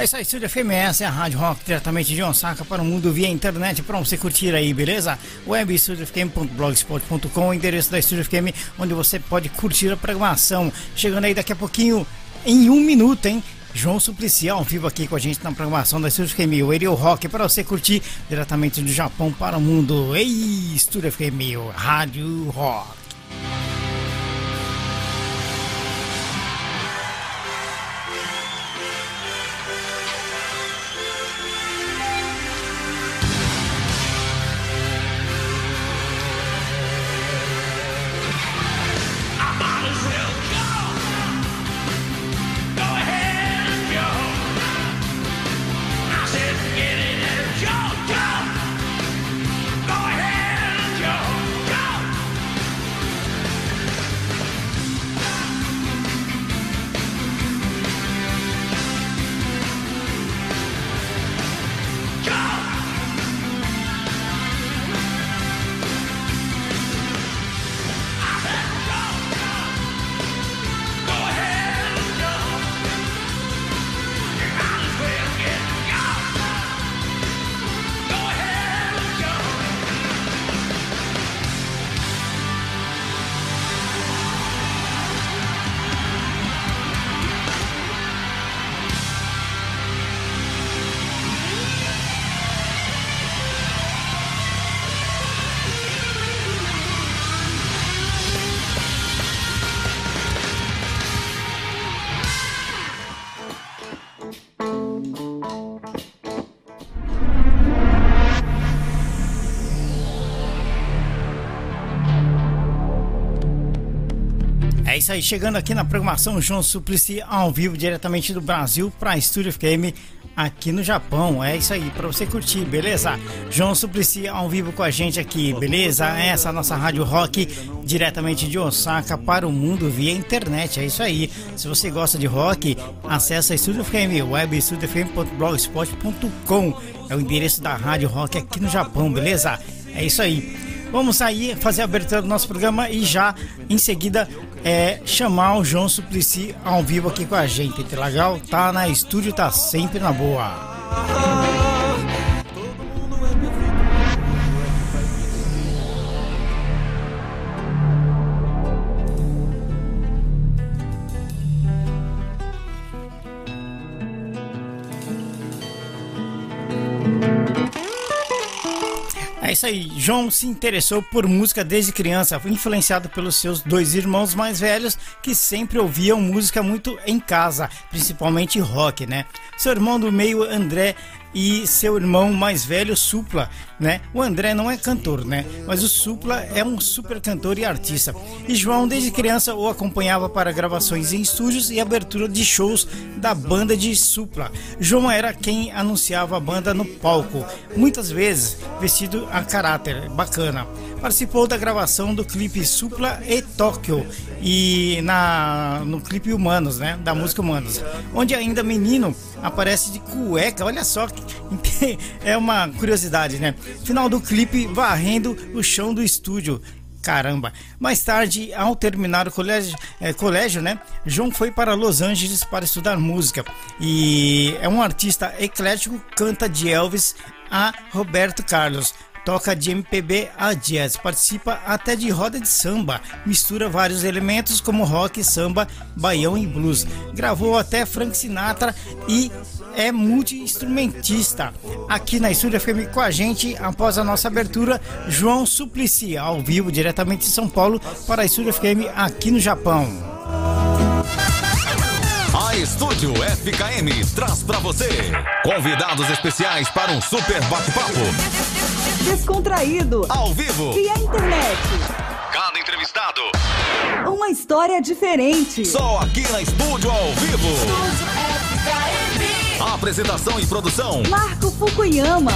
É isso aí, Estúdio FMS, é a Rádio Rock, diretamente de Osaka para o mundo via internet, para você curtir aí, beleza? Web studiofm.blogspot.com, o endereço da Estúdio FM, onde você pode curtir a programação. Chegando aí daqui a pouquinho, em um minuto, hein? João Suplicy ao vivo aqui com a gente na programação da Estúdio FM, o Aerial Rock, para você curtir diretamente do Japão para o mundo. Ei, Estúdio FM, Rádio Rock. Isso aí, chegando aqui na programação João Suplicy ao vivo diretamente do Brasil para Estúdio FM aqui no Japão. É isso aí, para você curtir, beleza? João Suplicy ao vivo com a gente aqui, beleza? Essa é a nossa rádio rock diretamente de Osaka para o mundo via internet. É isso aí. Se você gosta de rock, acessa Estúdio FM, webstudiofm.blogspot.com. É o endereço da rádio rock aqui no Japão, beleza? É isso aí. Vamos sair, fazer a abertura do nosso programa e já em seguida é, chamar o João Suplicy ao vivo aqui com a gente. Legal? Tá na estúdio, tá sempre na boa. Isso aí. João se interessou por música desde criança, foi influenciado pelos seus dois irmãos mais velhos que sempre ouviam música muito em casa, principalmente rock, né? Seu irmão do meio, André, e seu irmão mais velho, Supla, né? O André não é cantor, né? Mas o Supla é um super cantor e artista. E João, desde criança, o acompanhava para gravações em estúdios e abertura de shows da banda de Supla. João era quem anunciava a banda no palco, muitas vezes vestido a caráter, bacana. Participou da gravação do clipe Supla e Tóquio e na no clipe Humanos, né? Da música Humanos, onde ainda menino aparece de cueca. Olha só, é uma curiosidade, né? Final do clipe varrendo o chão do estúdio. Caramba! Mais tarde, ao terminar o colégio, é, colégio, né? João foi para Los Angeles para estudar música e é um artista eclético, canta de Elvis a Roberto Carlos toca de MPB a jazz, participa até de roda de samba, mistura vários elementos como rock, samba, baião e blues. Gravou até Frank Sinatra e é multi-instrumentista. Aqui na Estúdio FM com a gente, após a nossa abertura, João Suplicy, ao vivo, diretamente de São Paulo, para a Estúdio FM aqui no Japão. A Estúdio FKM traz para você convidados especiais para um super bate-papo descontraído, ao vivo, via internet. Cada entrevistado, uma história diferente. Só aqui na Estúdio ao vivo. Apresentação e produção: Marco Fukuyama.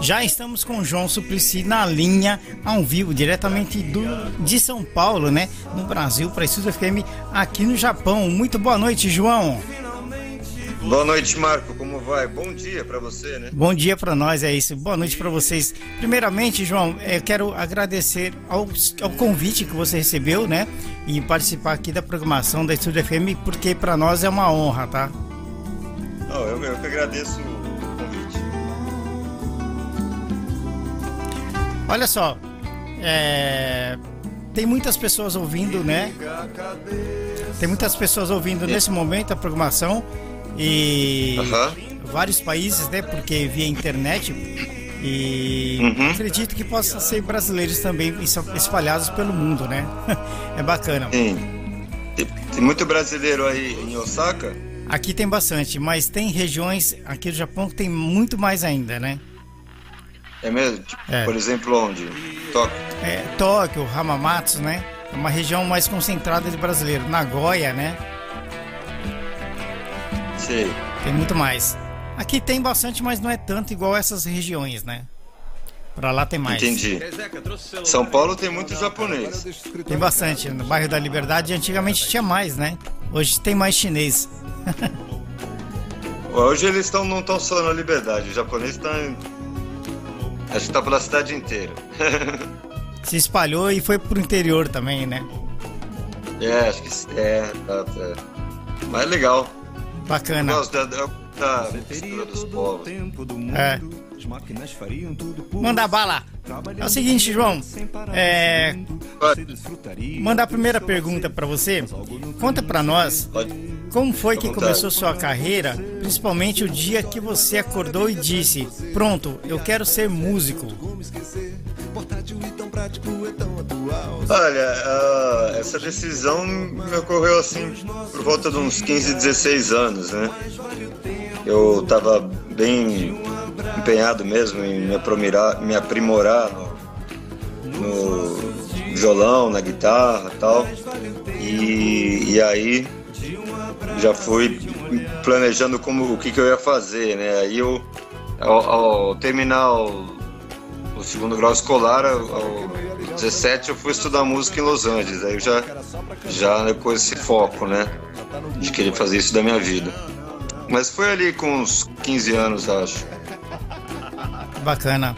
Já estamos com o João Suplicy na linha, ao vivo, diretamente do, de São Paulo, né? No Brasil, para Estúdio FM, aqui no Japão. Muito boa noite, João. Boa noite, Marco. Vai. Bom dia para você, né? Bom dia para nós, é isso. Boa noite para vocês. Primeiramente, João, eu quero agradecer ao, ao, convite que você recebeu, né? E participar aqui da programação da Estúdio FM, porque para nós é uma honra, tá? Não, eu, eu que agradeço o convite. Olha só, é, tem muitas pessoas ouvindo, né? Tem muitas pessoas ouvindo nesse momento a programação e vários países, né? Porque via internet e uhum. acredito que possa ser brasileiros também espalhados pelo mundo, né? é bacana. Sim. Tem muito brasileiro aí em Osaka? Aqui tem bastante, mas tem regiões aqui do Japão que tem muito mais ainda, né? É mesmo? Tipo, é. Por exemplo, onde? Tóquio? É, Tóquio, Hamamatsu, né? É uma região mais concentrada de brasileiro. Nagoya, né? Sei. Tem muito mais. Aqui tem bastante, mas não é tanto igual essas regiões, né? Pra lá tem mais. Entendi. São Paulo tem muito japonês. Tem bastante. No bairro da Liberdade antigamente tinha mais, né? Hoje tem mais chinês. Hoje eles estão não estão só na Liberdade. O japonês está Acho que tá pela cidade inteira. Se espalhou e foi pro interior também, né? É, acho que é, tá, tá. Mas é legal. Bacana. Gosto da, da, da mistura dos povos. É. Manda bala. É o seguinte, João. É... Mandar a primeira pergunta para você. Conta para nós como foi que começou sua carreira, principalmente o dia que você acordou e disse: Pronto, eu quero ser músico. Olha, uh, essa decisão me ocorreu assim por volta de uns 15, 16 anos, né? Eu tava bem empenhado mesmo em me aprimorar, me aprimorar no, no violão, na guitarra tal. E, e aí já fui planejando como, o que, que eu ia fazer, né? Aí eu, ao, ao terminar o, o, segundo grau escolar, ao 17 eu fui estudar música em Los Angeles. Aí eu já, já com esse foco, né? De querer fazer isso da minha vida. Mas foi ali com uns 15 anos, acho. Bacana.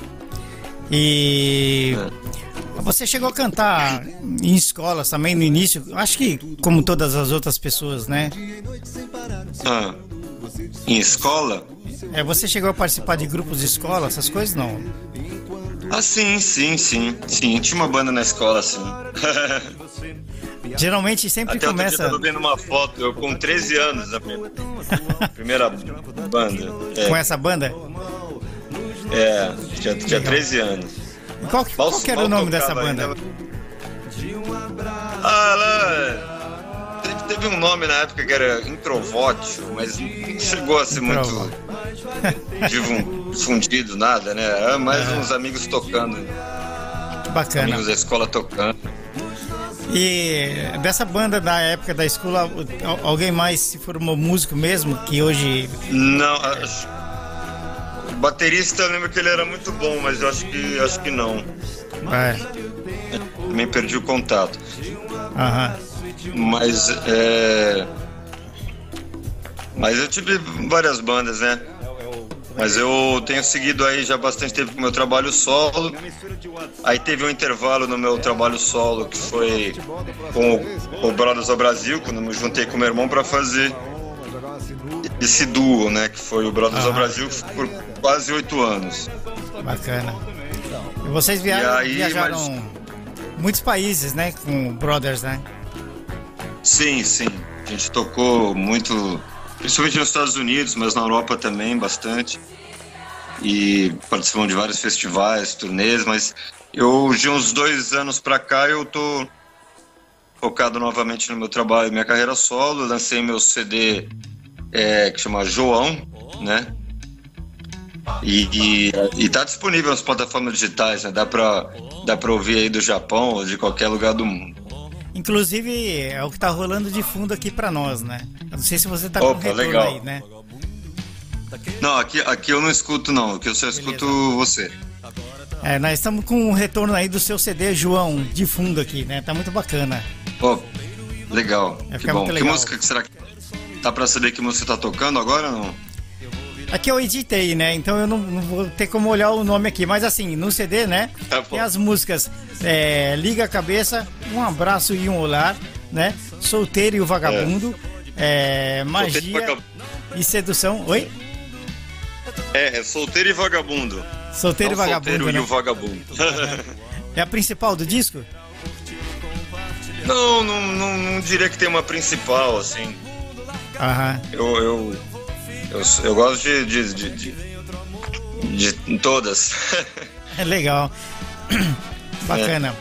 E você chegou a cantar em escolas também no início, acho que como todas as outras pessoas, né? Ah, em escola? É, você chegou a participar de grupos de escola, essas coisas não? Ah, sim, sim, sim. Sim, tinha uma banda na escola, sim. Geralmente sempre Até começa. Eu tô vendo uma foto, eu com 13 anos, a minha primeira banda. É. Com essa banda? É, tinha, tinha 13 anos. Qual, que, qual que era o nome dessa banda? Ainda... Ah, ela. Teve, teve, um nome na época que era Introvótio, mas não chegou a ser muito difundido, nada, né? Era mais é. uns amigos tocando. Bacana. Amigos da escola tocando. E dessa banda da época da escola, alguém mais se formou músico mesmo que hoje. Não, acho baterista, eu lembro que ele era muito bom, mas eu acho que, acho que não. É. Também perdi o contato. Aham. Mas, é... Mas eu tive várias bandas, né? Mas eu tenho seguido aí já bastante tempo com o meu trabalho solo. Aí teve um intervalo no meu trabalho solo que foi com o Brothers ao Brasil, quando me juntei com meu irmão para fazer esse duo, né? Que foi o Brothers ao Brasil por quase oito anos. Bacana. E vocês via aí, viajaram mas... muitos países, né? Com Brothers, né? Sim, sim. A gente tocou muito, principalmente nos Estados Unidos, mas na Europa também bastante. E participamos de vários festivais, turnês, mas eu de uns dois anos pra cá eu tô focado novamente no meu trabalho, minha carreira solo. Lancei meu CD é, que chama João, né? E, e, e tá disponível nas plataformas digitais, né? Dá pra, dá pra ouvir aí do Japão ou de qualquer lugar do mundo. Inclusive, é o que tá rolando de fundo aqui pra nós, né? Eu não sei se você tá Opa, com retorno legal. aí, né? Não, aqui, aqui eu não escuto não, aqui eu só escuto Beleza. você. É, nós estamos com um retorno aí do seu CD, João, de fundo aqui, né? Tá muito bacana. Pô, legal. que bom. Que música que será que Tá pra saber que música tá tocando agora ou não? Aqui eu editei, né? Então eu não, não, vou ter como olhar o nome aqui. Mas assim, no CD, né? Tá tem as músicas é, Liga a Cabeça, Um Abraço e um Olhar, né? Solteiro e o Vagabundo, é. É, Magia e Sedução. Oi? É, é Solteiro e Vagabundo. Solteiro e Vagabundo. Solteiro né? e o Vagabundo. É a principal do disco? não, não, não, não diria que tem uma principal, assim. Aham. Eu, eu, eu, eu gosto de, de, de, de, de todas. É legal. Bacana.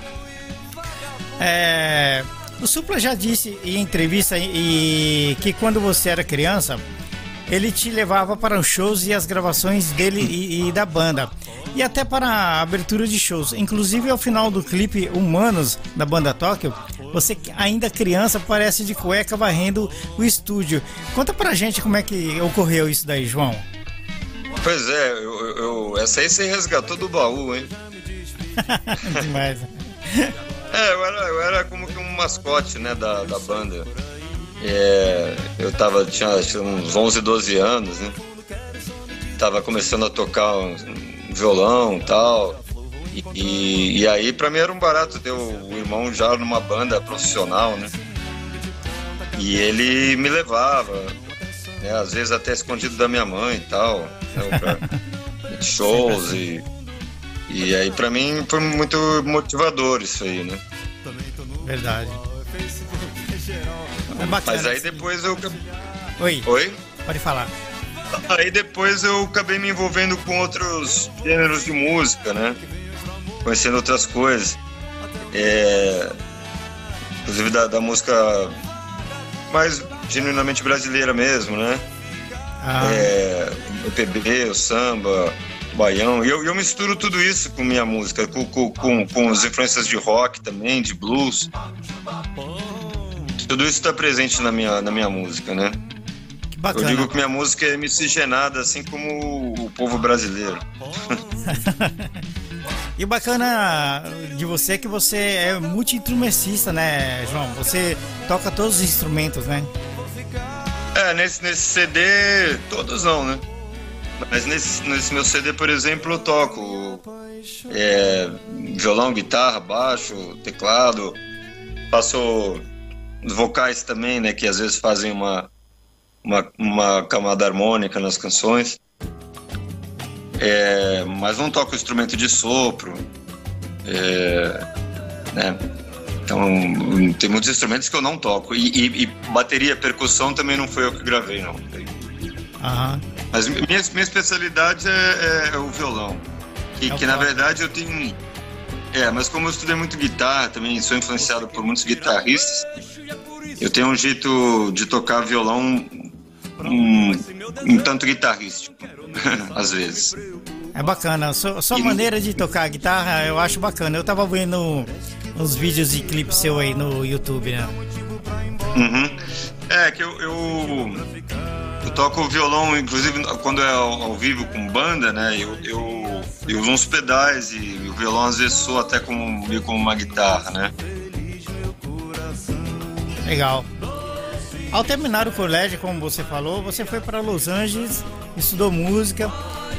É, o Supla já disse em entrevista e, que quando você era criança, ele te levava para os shows e as gravações dele e, e da banda. E até para a abertura de shows. Inclusive ao final do clipe Humanos da banda Tóquio, você ainda criança parece de cueca varrendo o estúdio. Conta pra gente como é que ocorreu isso daí, João. Pois é, eu, eu- essa aí você resgatou do baú, hein? Demais. É, eu era, eu era como que um mascote, né, da, da banda. É, eu tava, tinha, uns 11, 12 anos, né? Tava começando a tocar um, um violão e tal. E, e, aí, pra mim, era um barato ter o, o irmão já numa banda profissional, né? E ele me levava, né, às vezes até escondido da minha mãe e tal, né, pra shows e... E aí, pra mim, foi muito motivador isso aí, né? Verdade. É bacana. Mas aí depois eu. Oi, Oi? pode falar. Aí depois eu acabei me envolvendo com outros gêneros de música, né? Conhecendo outras coisas. É... Inclusive da, da música mais genuinamente brasileira mesmo, né? Ah, É... O PB, o samba, o baião. E eu, eu misturo tudo isso com minha música, com, com, com, com as influências de rock também, de blues. Tudo isso está presente na minha, na minha música, né? que Eu bacana. digo que minha música é miscigenada, assim como o povo brasileiro. E o bacana de você é que você é multi-instrumentista, né, João? Você toca todos os instrumentos, né? É, nesse, nesse CD, todos não, né? Mas nesse, nesse meu CD, por exemplo, eu toco é, violão, guitarra, baixo, teclado. Faço vocais também, né? Que às vezes fazem uma, uma, uma camada harmônica nas canções. É, mas não toco instrumento de sopro. É, né? Então, tem muitos instrumentos que eu não toco. E, e- e bateria, percussão também não foi eu que gravei, não. Aham. Mas minha, minha especialidade é, é- o violão. Que, É o que na verdade eu tenho. É, mas como eu estudei muito guitarra também, sou influenciado por muitos guitarristas, eu tenho um jeito de tocar violão um, um tanto guitarrístico, às vezes. É bacana. Sua, sua E- maneira de tocar guitarra eu acho bacana. Eu tava vendo uns vídeos e clipes seu aí no YouTube, né? Uhum. É, que eu, eu, eu toco violão, inclusive quando é ao, ao vivo com banda, né? Eu, eu, eu uso uns pedais e o violão às vezes soa até como, meio como uma guitarra, né? Legal. Ao terminar o colégio, como você falou, você foi para Los Angeles, estudou música.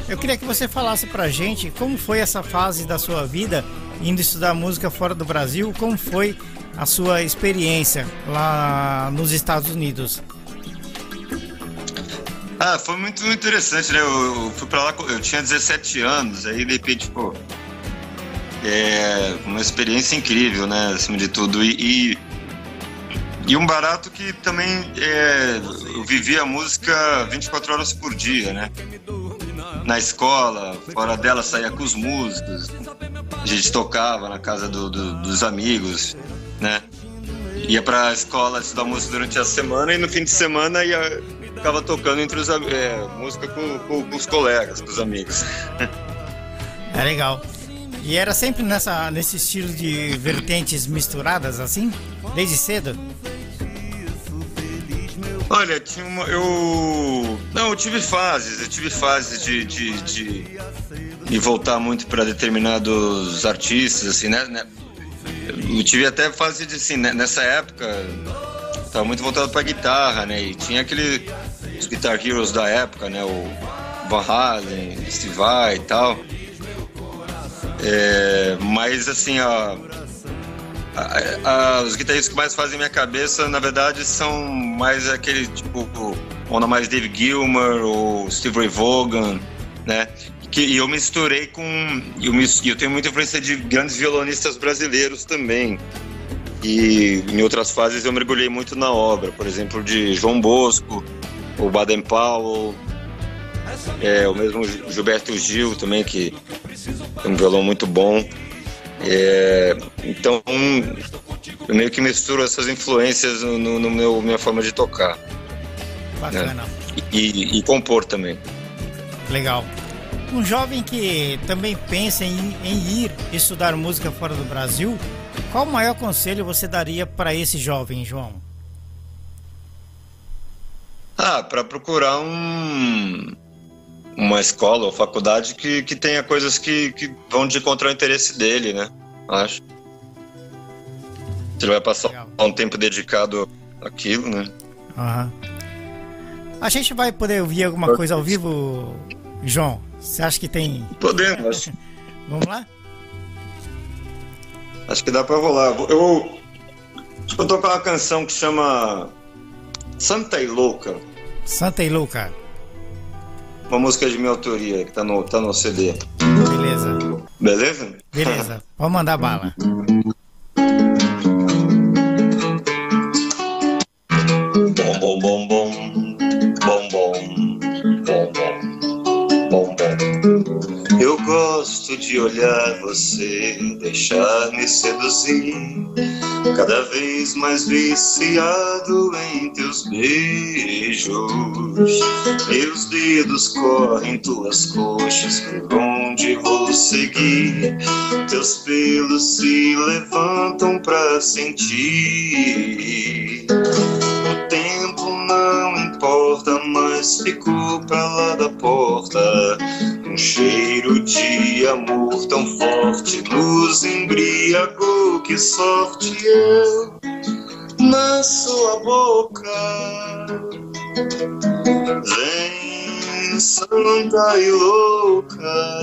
Eu queria que você falasse pra gente como foi essa fase da sua vida indo estudar música fora do Brasil, como foi a sua experiência lá nos Estados Unidos. Ah, foi muito interessante, né? Eu, eu fui pra lá, eu tinha 17 anos, aí de repente. É uma experiência incrível, né? Acima de tudo. E, e, e um barato que também é, eu vivia a música 24 horas por dia, né? Na escola, fora dela saía com os músicos, a gente tocava na casa do- do- dos amigos, né? Ia pra escola estudar música durante a semana e no fim de semana ia, ficava tocando entre os é, música com, com- com os colegas, com os amigos. É legal. E era sempre nessa, nesse estilo de vertentes misturadas assim? Desde cedo? Olha, tinha uma, eu. Não, eu tive fases, eu tive fases de, de, de voltar muito para determinados artistas, assim, né? né? Eu tive até fase de, assim, né, nessa época, tava muito voltado pra guitarra, né? E tinha aquele. Os Guitar Heroes da época, né? O Van Halen, Steve Vai e tal. É, mas assim, ó, a- a- os guitarristas que mais fazem minha cabeça, na verdade, são mais aquele tipo, onda mais Dave Gilmer ou Steve Ray Vaughan, né? Que, e eu misturei com. Eu, eu tenho muita influência de grandes violonistas brasileiros também. E em outras fases eu mergulhei muito na obra, por exemplo, de João Bosco, o Baden Powell, é, o mesmo Gilberto Gil também, que tem um violão muito bom. É, então, eu meio que misturo essas influências no, no- no meu minha forma de tocar Bacana. e, e compor também. Legal. Um jovem que também pensa em, em ir estudar música fora do Brasil, qual o maior conselho você daria para esse jovem, João? Ah, para procurar um, uma escola ou faculdade que, que tenha coisas que, que vão de encontrar o interesse dele, né? Acho. Se ele vai passar Legal. um tempo dedicado àquilo, né? Aham. A gente vai poder ouvir alguma coisa ao vivo, João? Você acha que tem. Podemos, Vamos lá? Acho que dá pra rolar. Eu acho que eu vou tocar uma canção que chama Santa e Louca, Santa e Luca. uma música de minha autoria que tá no, tá no CD. Beleza. Beleza? Beleza. Pode mandar bala. de olhar você, deixar-me seduzir, cada vez mais viciado em teus beijos. Meus dedos correm tuas coxas, por onde vou seguir? Teus pelos se levantam pra sentir. Importa, mas ficou pra da porta. Um cheiro de amor tão forte nos embriagou. Que sorte eu na sua boca. Vem, santa e louca.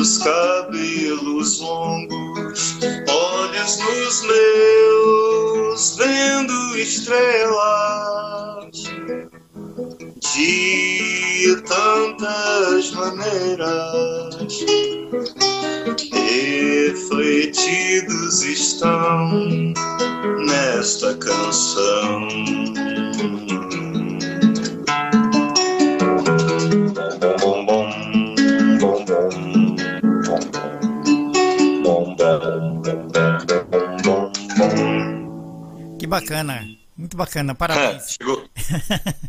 Teus cabelos longos, olhos nos meus, vendo estrelas de tantas maneiras. Refletidos estão nesta canção. Bacana. Muito bacana. É, Parabéns. chegou.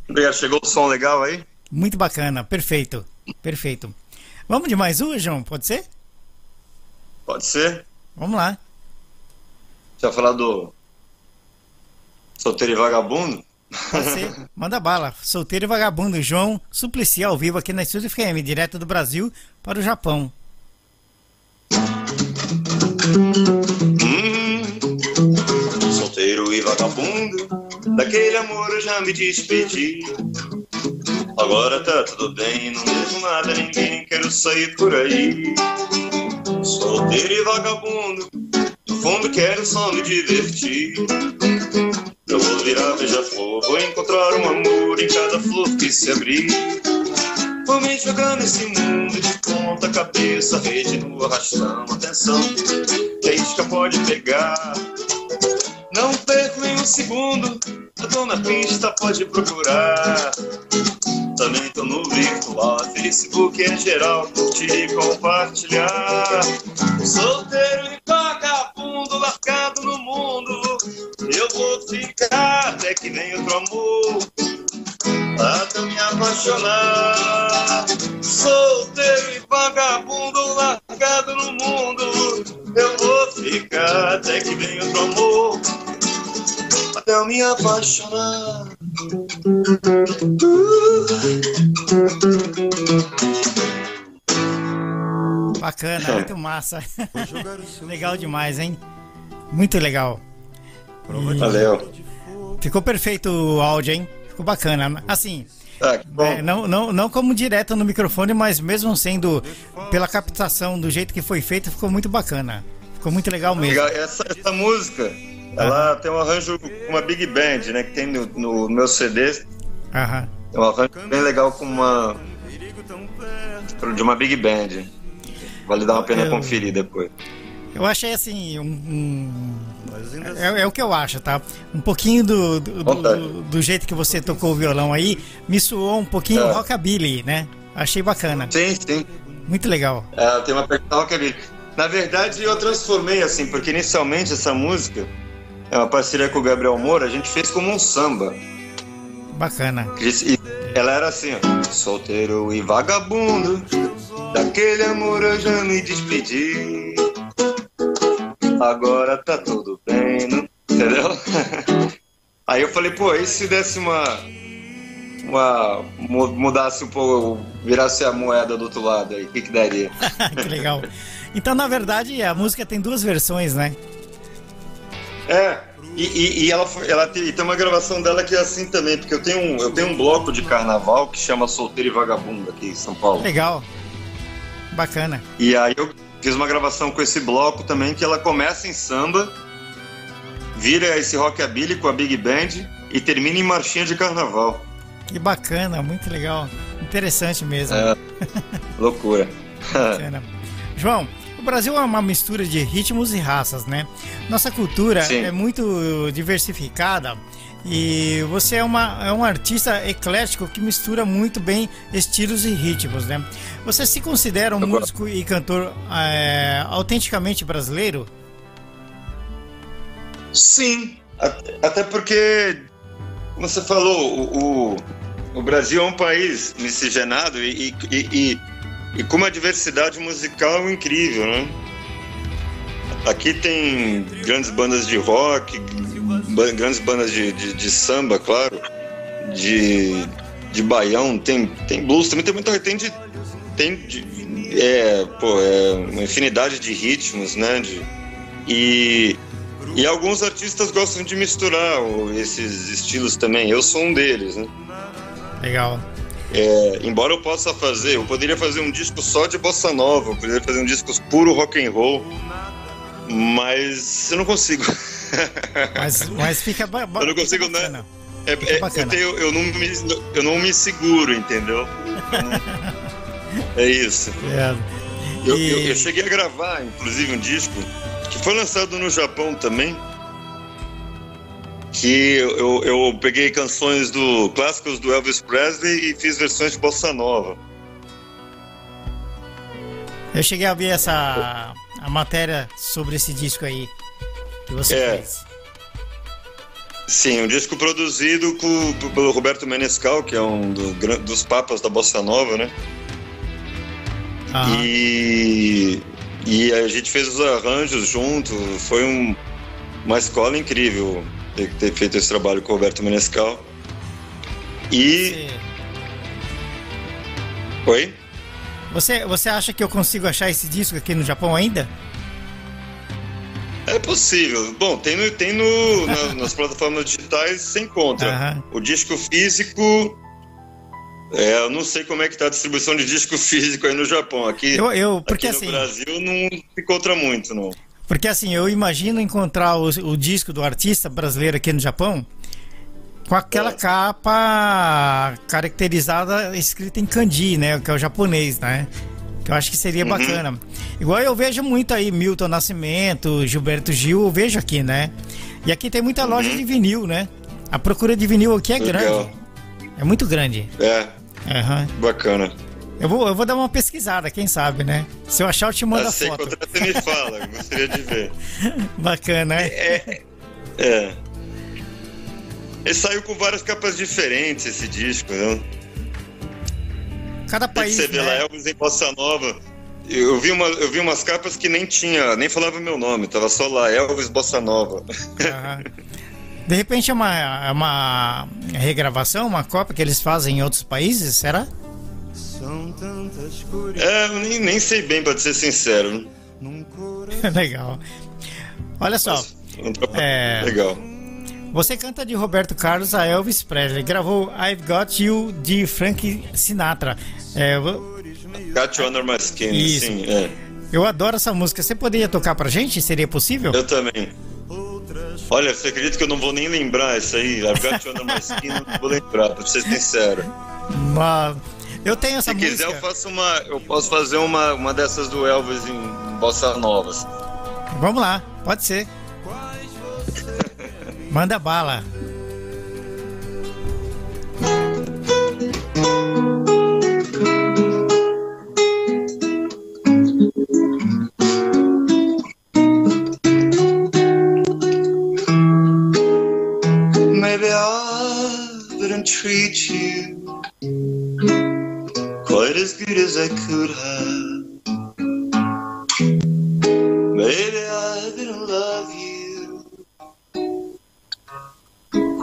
Obrigado, chegou o som legal aí? Muito bacana. Perfeito. Perfeito. Vamos de mais uma, João? Pode ser? Pode ser? Vamos lá. Já vai falar do solteiro e vagabundo? Pode ser. Manda bala. Solteiro e vagabundo. João Suplicy ao vivo aqui na Estúdio FM, direto do Brasil para o Japão. Vagabundo, daquele amor eu já me despedi. Agora tá tudo bem, não vejo nada, ninguém, quero sair por aí. Solteiro e vagabundo, no fundo quero só me divertir. Eu vou virar beija-flor, vou encontrar um amor em cada flor que se abrir. Vou me jogar nesse mundo de ponta cabeça, rede no arrastão, atenção, que a pode pegar. Não perco nem um segundo, eu tô na pista, pode procurar. Também tô no virtual, Facebook é geral, curtir e compartilhar. Solteiro e vagabundo, largado no mundo, eu vou ficar até que venha outro amor até eu me apaixonar. Solteiro e vagabundo, largado no mundo, eu vou ficar até que venha outro amor. Até eu me apaixonar. Bacana, muito massa. legal demais, hein? Muito legal. Valeu. Ficou perfeito o áudio, hein? Ficou bacana. Assim, Ah. É, não, não, não como direto no microfone, mas mesmo sendo pela captação do jeito que foi feito, ficou muito bacana. Ficou muito legal mesmo. Essa, essa música, ela tem um arranjo com uma big band, né? Que tem no, no meu CD. Aham. É um arranjo bem legal com uma. De uma big band. Vale dar uma pena Eu- conferir depois. Eu achei assim, um. um- é, é o que eu acho, tá? Um pouquinho do, do, do, do jeito que você tocou o violão aí, me soou um pouquinho É. rockabilly, né? Achei bacana. Sim, sim. Muito legal. É, tem uma pegada rockabilly. Na verdade, eu transformei assim, porque inicialmente essa música é uma parceria com o Gabriel Moura, a gente fez como um samba. Bacana. E ela era assim, ó. Solteiro e vagabundo, daquele amor eu já me despedi. Agora tá tudo bem, não... entendeu? Aí eu falei, pô, e se desse uma. uma mu- mudasse um pouco, virasse a moeda do outro lado aí, o que, que daria? que legal. Então, na verdade, a música tem duas versões, né? É, e, e- e ela, ela tem, tem uma gravação dela que é assim também, porque eu tenho, um, eu tenho um bloco de carnaval que chama Solteiro e Vagabundo aqui em São Paulo. Legal. Bacana. E aí eu fiz uma gravação com esse bloco também, que ela começa em samba, vira esse rockabilly com a Big Band e termina em marchinha de carnaval. Que bacana, muito legal. Interessante mesmo. É. Loucura. João, o Brasil é uma mistura de ritmos e raças, né? Nossa cultura Sim. é muito diversificada e você é, uma, é um artista eclético que mistura muito bem estilos e ritmos, né? Você se considera um Eu gosto. músico e cantor é, autenticamente brasileiro? Sim, at- até porque, como você falou, o, o, o Brasil é um país miscigenado e, e, e, e- e com uma diversidade musical incrível, né? Aqui tem grandes bandas de rock, grandes bandas de, de, de samba, claro, de, de baião, tem, tem blues, também tem muita tem de, tem de, é, pô, é uma infinidade de ritmos, né? De, e e alguns artistas gostam de misturar esses estilos também. Eu sou um deles, né? Legal. É, embora eu possa fazer, eu poderia fazer um disco só de bossa nova, eu poderia fazer um disco puro rock and roll, mas eu não consigo. Mas, mas fica Eu não consigo, né? É, é, eu, tenho- eu não me, eu não me seguro, entendeu? Eu não- É isso. É. Eu, E- eu- eu cheguei a gravar, inclusive, um disco que foi lançado no Japão também. Que eu, eu peguei canções do clássicos do Elvis Presley e fiz versões de bossa nova. Eu cheguei a ver essa a matéria sobre esse disco aí que você É. fez. Sim, um disco produzido com- pelo Roberto Menescal, que é um do- dos papas da bossa nova, né? Aham. E, e a gente fez os arranjos junto. Foi um- uma escola incrível ter, ter feito esse trabalho com o Roberto Menescal. E. Você- Oi? Você, você acha que eu consigo achar esse disco aqui no Japão ainda? É possível. Bom, tem, no, tem no, na- nas plataformas digitais você encontra. Aham. O disco físico. É, eu não sei como é que tá a distribuição de disco físico aí no Japão. Aqui, Eu, eu porque aqui assim, no Brasil não se encontra muito, não. porque assim, eu imagino encontrar o, o disco do artista brasileiro aqui no Japão com aquela É. capa caracterizada escrita em kanji, né, que é o japonês, né? Que eu acho que seria Uhum. bacana. Igual eu vejo muito aí Milton Nascimento, Gilberto Gil, eu vejo aqui, né? E aqui tem muita loja de vinil, né? A procura de vinil aqui é Uhum. Legal. grande. É muito grande. É, Aham. bacana. Eu vou, eu vou dar uma pesquisada, quem sabe, né? Se eu achar, eu te mando Ah, a se foto. encontrar, você me fala. eu Gostaria de ver. Bacana, né? É. Ele saiu com várias capas diferentes esse disco, né? Cada país, você vê lá, né? Elvis em Bossa Nova. Eu vi, uma, eu vi umas capas que nem tinha, nem falava meu nome, tava só lá, Elvis Bossa Nova. Aham. De repente é uma, é uma regravação, uma cópia que eles fazem em outros países, será? É, eu nem, nem sei bem, pra ser sincero. Legal. Olha só, trabalho É. Legal. Você canta de Roberto Carlos a Elvis Presley. Gravou I've Got You de Frank Sinatra. É, Got You Under My Skin, Isso. sim, é. eu adoro essa música. Você poderia tocar pra gente? Seria possível? Eu também. Olha, você acredita que eu não vou nem lembrar isso aí? I've Got You Under My Skin, não vou lembrar, pra ser sincero. Mas eu tenho essa Se música. quiser, eu faço uma. Eu posso fazer uma, uma dessas do Elvis em Bossa Novas. Vamos lá, pode ser. Manda bala. Maybe I didn't treat you quite as good as I could have. Maybe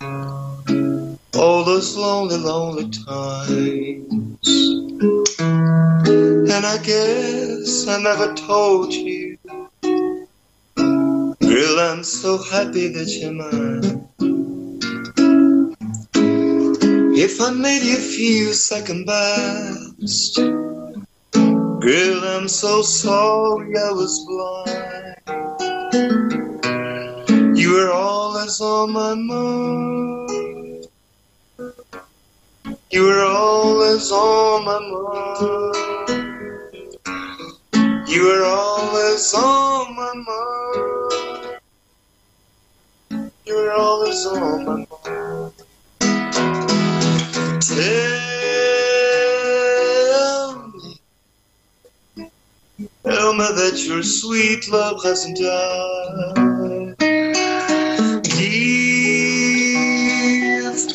all those lonely, lonely times. And I guess I never told you. Girl, I'm so happy that you're mine. If I made you feel second best, girl, I'm so sorry I was blind. You were always on my mind. You were always on my mind. You were always on my mind. You were always on my mind. Tell me, tell me that your sweet love hasn't died. Give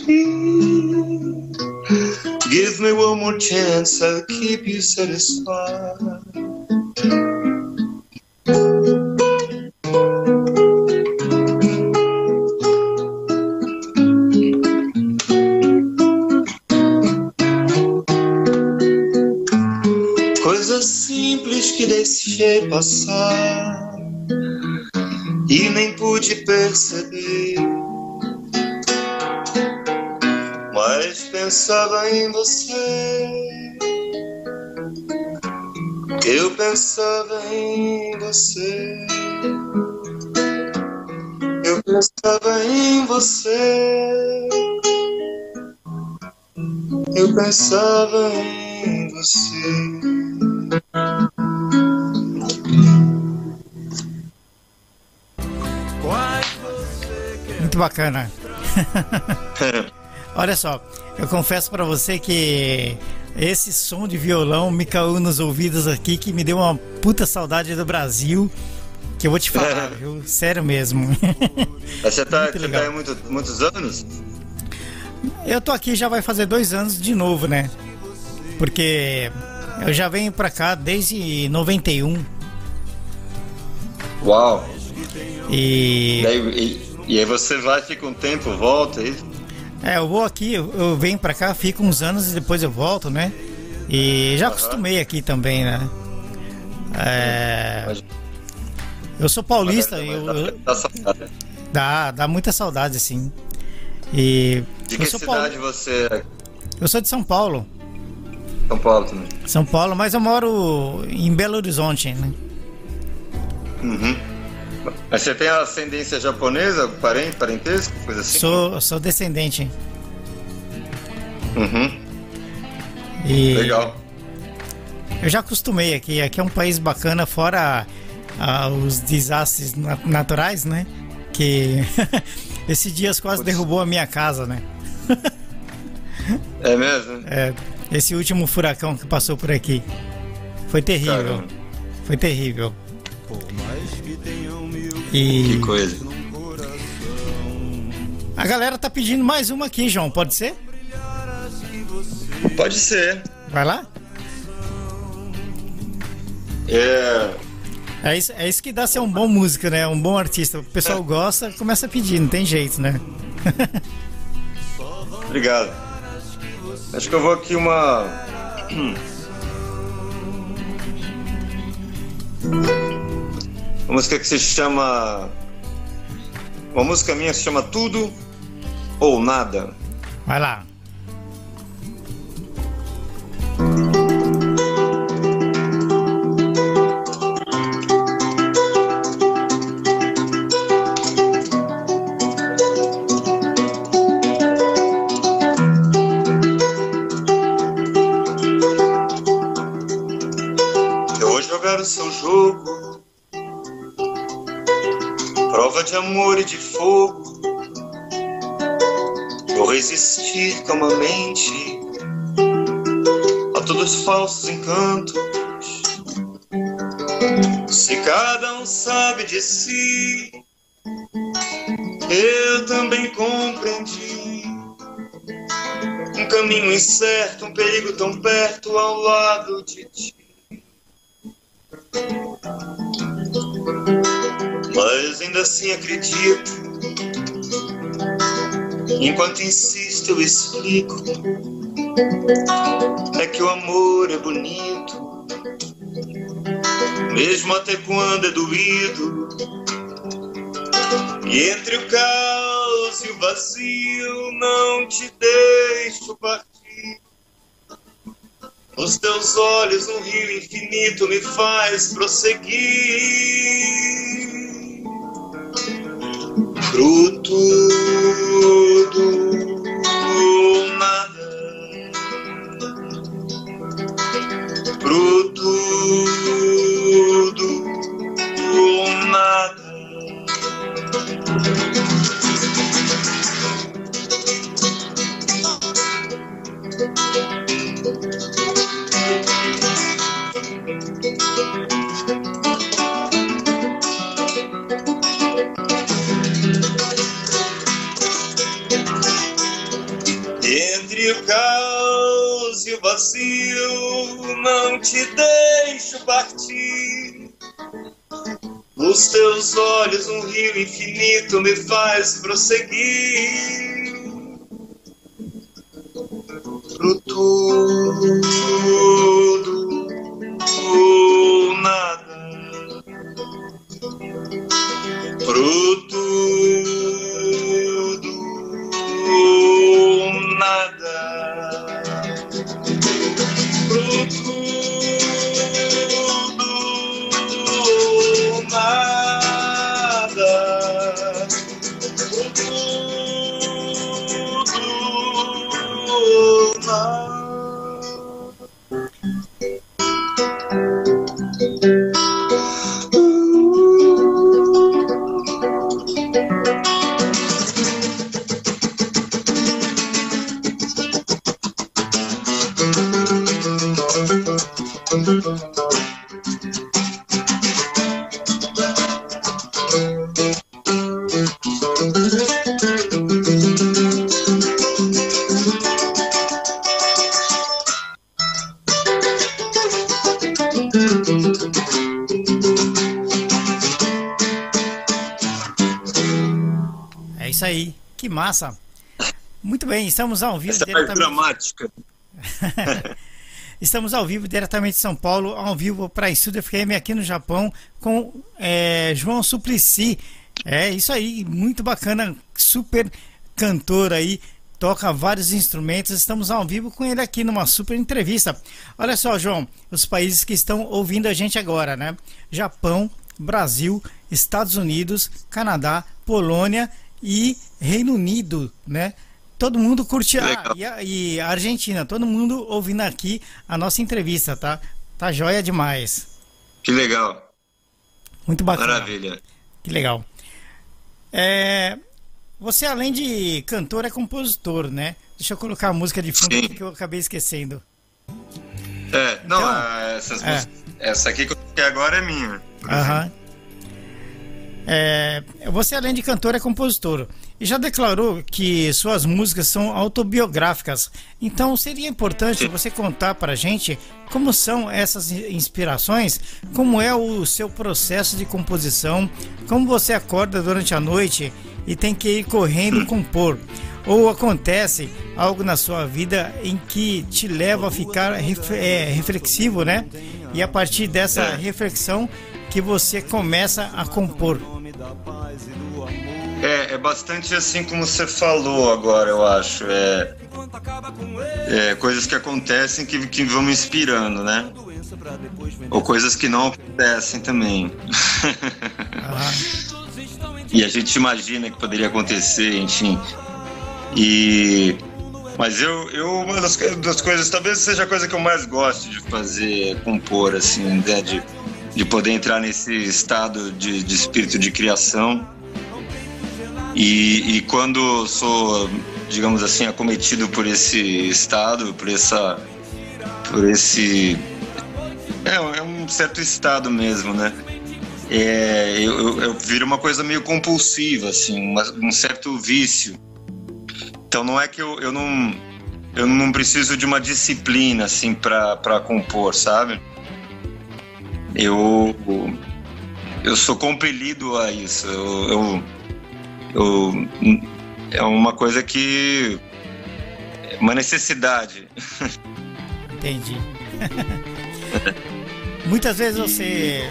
me, give me one more chance. I'll keep you satisfied. Coisa simples que deixei passar pude perceber. Mas pensava em você. Eu pensava em você. Eu pensava em você. Eu pensava em você. Bacana. Olha só, eu confesso pra você que esse som de violão me caiu nos ouvidos aqui que me deu uma puta saudade do Brasil. Que eu vou te falar, viu? Sério mesmo. Você tá, Muito você tá muito, muitos anos? Eu tô aqui já vai fazer dois anos de novo, né? Porque eu já venho pra cá desde 91 Uau! e E aí, e, e aí você vai, fica um tempo, volta aí. É, eu vou aqui, eu, eu venho pra cá, fico uns anos e depois eu volto, né? E já acostumei aqui também, né? É, eu sou paulista, eu, Dá- eu- dá saudade. dá, dá muita saudade, assim. E De que cidade paul- você é? eu sou de São Paulo, São Paulo também. São Paulo, mas eu moro em Belo Horizonte, né? Uhum. Mas você tem ascendência japonesa, parente, parentesco, coisa assim? Sou, sou descendente. Uhum. E Legal. Eu já acostumei aqui. Aqui é um país bacana, fora ah, os desastres na- naturais, né? Que esse dias quase derrubou a minha casa, né? É mesmo? É, esse último furacão que passou por aqui. Foi terrível. Caramba. Foi terrível. Que E coisa. A galera tá pedindo mais uma aqui, João, pode ser? Pode ser. Vai lá? É, É isso, é isso que dá ser um bom músico, né? Um bom artista. O pessoal gosta, começa a pedir, não tem jeito, né? obrigado. Acho que eu vou aqui uma. Uma música que se chama. Uma música minha se chama Tudo ou Nada. Vai lá. Eu vou jogar o seu jogo. De amor e de fogo. Vou resistir calmamente a todos os falsos encantos. Se cada um sabe de si, eu também compreendi. Um caminho incerto, um perigo tão perto ao lado de ti. Mas ainda assim acredito. Enquanto insisto, eu explico. É que o amor é bonito, mesmo até quando é doído. E entre o caos e o vazio, não te deixo partir. Nos teus olhos um rio infinito me faz prosseguir pro tudo ou nada, pro tudo ou nada. Entre o caos e o vazio, não te deixo partir. Nos teus olhos, um rio infinito me faz prosseguir. Pro tudo estamos ao vivo Essa parte diretamente. dramática. Estamos ao vivo diretamente de São Paulo, ao vivo para Estúdio FM aqui no Japão com é, João Suplicy. É isso aí, muito bacana, super cantor aí, toca vários instrumentos. Estamos ao vivo com ele aqui numa super entrevista. Olha só, João, os países que estão ouvindo a gente agora, né? Japão, Brasil, Estados Unidos, Canadá, Polônia e Reino Unido, né? Todo mundo curte a, e, a, e a Argentina, todo mundo ouvindo aqui a nossa entrevista, tá? Tá joia demais. Que legal. Muito bacana. Maravilha. Que legal. É, você, além de cantor, é compositor, né? Deixa eu colocar a música de fundo Sim. que eu acabei esquecendo. É, não, Então, essas é. músicas- essa aqui que eu toquei agora é minha. Aham. É, você, além de cantor, é compositor. e já declarou que suas músicas são autobiográficas. Então seria importante você contar para a gente como são essas inspirações, como é o seu processo de composição, como você acorda durante a noite e tem que ir correndo compor. Ou acontece algo na sua vida em que te leva a ficar é, reflexivo, né? E a partir dessa é. reflexão que você começa a compor. É, é bastante assim como você falou agora, eu acho. É, é coisas que acontecem que, que vão me inspirando, né? Ou coisas que não acontecem também. Ah. e a gente imagina que poderia acontecer, enfim. E mas eu, eu uma das, das, coisas, talvez seja a coisa que eu mais gosto de fazer, compor, assim, né? de, de poder entrar nesse estado de, de espírito de criação. E, e quando sou, digamos assim, acometido por esse estado, por essa, por esse, é, é um certo estado mesmo, né? É, eu, eu, eu viro uma coisa meio compulsiva, assim, uma, um certo vício então não é que eu, eu não eu não preciso de uma disciplina assim para compor, sabe? Eu eu sou compelido a isso. Eu, eu, eu é uma coisa que é uma necessidade. Entendi. muitas vezes você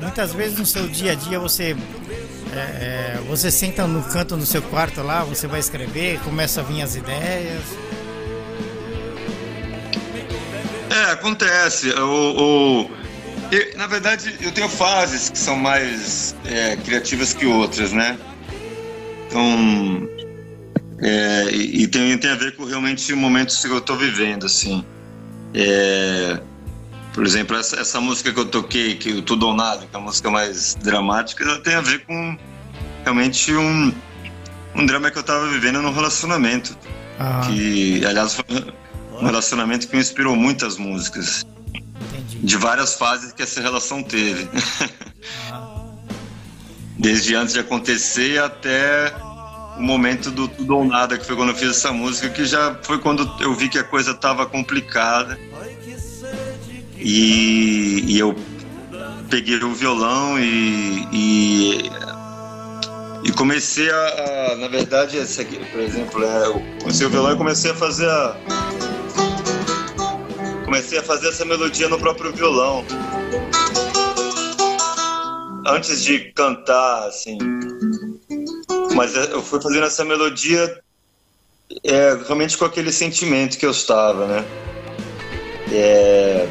muitas vezes no seu dia a dia você é, é, você senta no canto no seu quarto lá, você vai escrever, começa a vir as ideias. É, acontece. O, o eu, na verdade, eu tenho fases que são mais é, criativas que outras, né? Então, é, e, e tem, tem a ver com realmente o momento que eu estou vivendo, assim. É, por exemplo, essa, essa música que eu toquei, que o Tudo ou Nada, que é a música mais dramática, ela tem a ver com realmente um, um drama que eu estava vivendo no relacionamento. Ah. Que, aliás, foi um relacionamento que me inspirou muitas músicas. De várias fases que essa relação teve. Desde antes de acontecer até o momento do tudo ou nada, que foi quando eu fiz essa música, que já foi quando eu vi que a coisa estava complicada e, e eu peguei o violão e, e, e comecei a, a, Na verdade, esse aqui, por exemplo, é, eu comecei o violão e comecei a fazer a. Comecei a fazer essa melodia no próprio violão. Antes de cantar, assim. Mas eu fui fazendo essa melodia é, realmente com aquele sentimento que eu estava, né? É,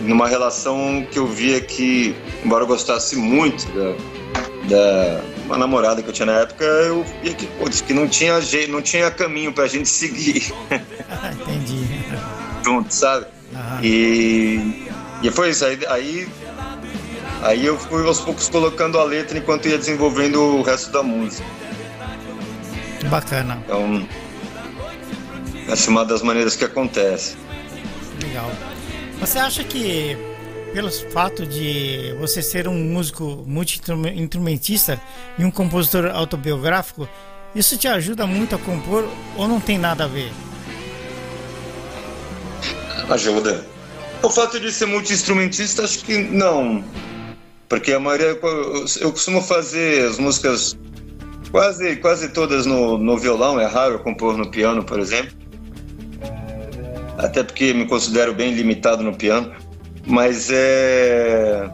numa relação que eu via que, embora eu gostasse muito da, da uma namorada que eu tinha na época, eu via que, putz, que não tinha jeito, não tinha caminho pra gente seguir. Entendi. Junto, sabe? E, e foi isso. Aí, aí, aí eu fui aos poucos colocando a letra enquanto ia desenvolvendo o resto da música. Bacana. Então, essa é uma das maneiras que acontece. Legal. Você acha que pelo fato de você ser um músico multi-instrumentista e um compositor autobiográfico, isso te ajuda muito a compor ou não tem nada a ver? Ajuda. O fato de ser multi-instrumentista, acho que não. Porque a maioria. Eu costumo fazer as músicas quase, quase todas no, no violão, é raro eu compor no piano, por exemplo até porque me considero bem limitado no piano, mas é.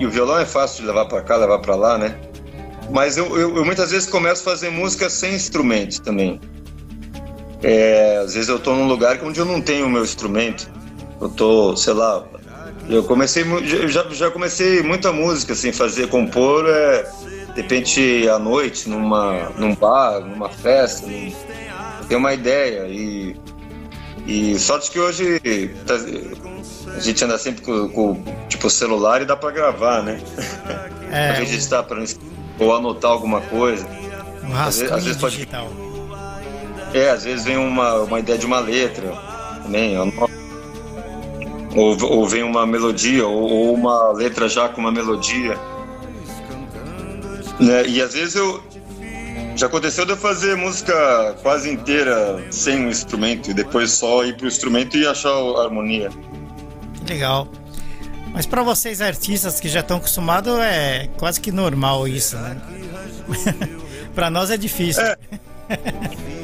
E o violão é fácil de levar para cá, levar para lá, né? Mas eu, eu, eu, muitas vezes começo a fazer música sem instrumento também. É, às vezes eu estou num lugar onde eu não tenho o meu instrumento. Eu tô, sei lá, eu comecei, já, já comecei muita música, assim, fazer, compor, é, de repente à noite, numa, num bar, numa festa, num, tenho uma ideia e e sorte que hoje tá, a gente anda sempre com, com tipo celular e dá para gravar, né? É, pra registrar para ou anotar alguma coisa. Um às vezes, às vezes pode digital. É, às vezes vem uma, uma ideia de uma letra também, ou, ou vem uma melodia, ou, ou uma letra já com uma melodia. Né? E às vezes eu, Já aconteceu de eu fazer música quase inteira sem um instrumento e depois só ir pro instrumento e achar a harmonia. Legal. Mas para vocês artistas que já estão acostumados é quase que normal isso, né? para nós é difícil. É.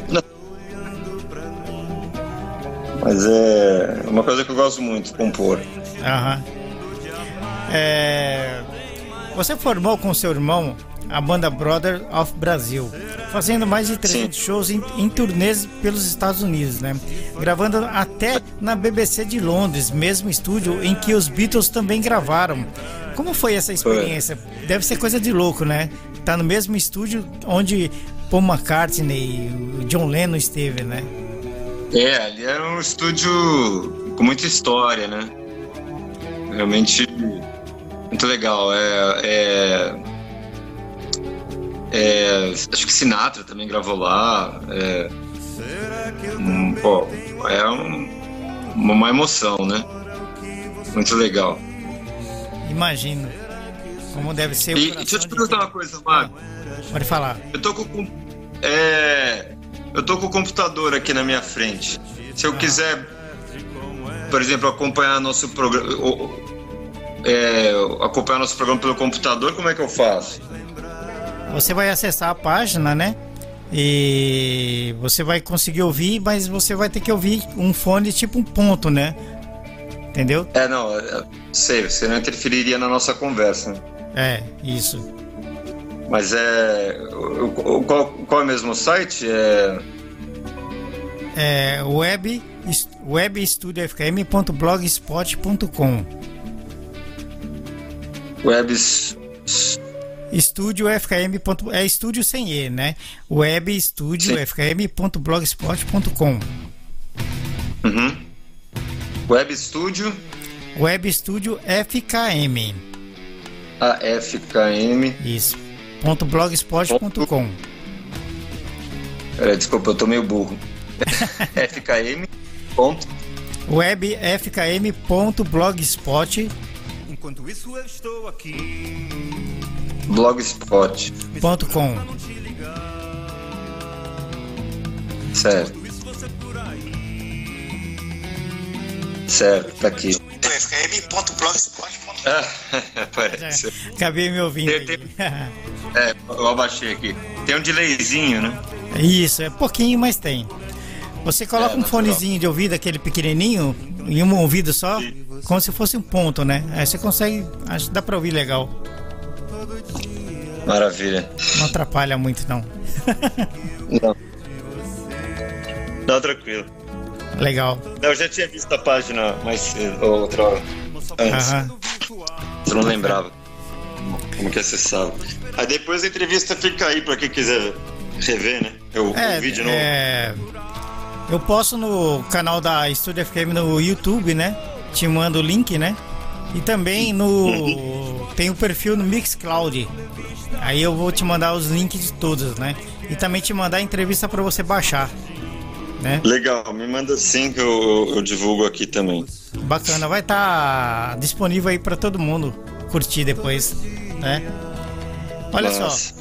Mas é uma coisa que eu gosto muito, compor. Aham. É... Você formou com seu irmão a banda Brother of Brasil, fazendo mais de 300 Sim. shows em, em turnês pelos Estados Unidos, né? Gravando até na BBC de Londres, mesmo estúdio em que os Beatles também gravaram. Como foi essa experiência? Foi. Deve ser coisa de louco, né? Tá no mesmo estúdio onde Paul McCartney e John Lennon esteve, né? É, ali era um estúdio com muita história, né? Realmente muito legal. É, é é, acho que Sinatra também gravou lá. É, um, pô, é um, uma emoção, né? Muito legal. Imagino. Como deve ser e, Deixa eu te perguntar uma coisa, Mário. Pode falar. Eu tô com. É, eu tô com o computador aqui na minha frente. Se eu quiser, por exemplo, acompanhar nosso programa. É, acompanhar nosso programa pelo computador, como é que eu faço? você vai acessar a página, né? E você vai conseguir ouvir, mas você vai ter que ouvir um fone tipo um ponto, né? Entendeu? É, não, é, sei, você não interferiria na nossa conversa. É, isso. Mas é. Qual, qual é mesmo o site? É. É web, webstudiofm.blogspot.com Web Estúdio. É estúdio sem E, né? Web estúdio FKM.blogspot.com. Uhum. Web Studio. Web Studio FKM. A FKM. Isso. Ponto blogspot.com. Peraí, desculpa, eu tô meio burro. FKM. Ponto. Web FKM.blogspot. Enquanto isso eu estou aqui blogspot.com. Certo. Certo, tá aqui. fm.blogspot.com. Ah, parece. É, acabei me ouvindo. Tem, tem, é, eu abaixei aqui. Tem um delayzinho, né? Isso, é pouquinho, mas tem. Você coloca é, um fonezinho de ouvido, aquele pequenininho, em um ouvido só, como se fosse um ponto, né? Aí você consegue, acho que dá pra ouvir legal. Maravilha. Não atrapalha muito, não. não. Não, tranquilo. Legal. Eu já tinha visto a página mais cedo, outra hora. Antes. Aham. Eu não lembrava como que acessava. Aí depois a entrevista fica aí pra quem quiser rever, né? Eu, é, o vídeo não. É... Eu posto no canal da Estúdio FM no YouTube, né? Te mando o link, né? E também no. tem o perfil no Mixcloud. Aí eu vou te mandar os links de todos, né? E também te mandar a entrevista para você baixar. Né? Legal, me manda sim que eu, eu divulgo aqui também. Bacana, vai estar tá disponível aí para todo mundo curtir depois, né? Olha Nossa. só,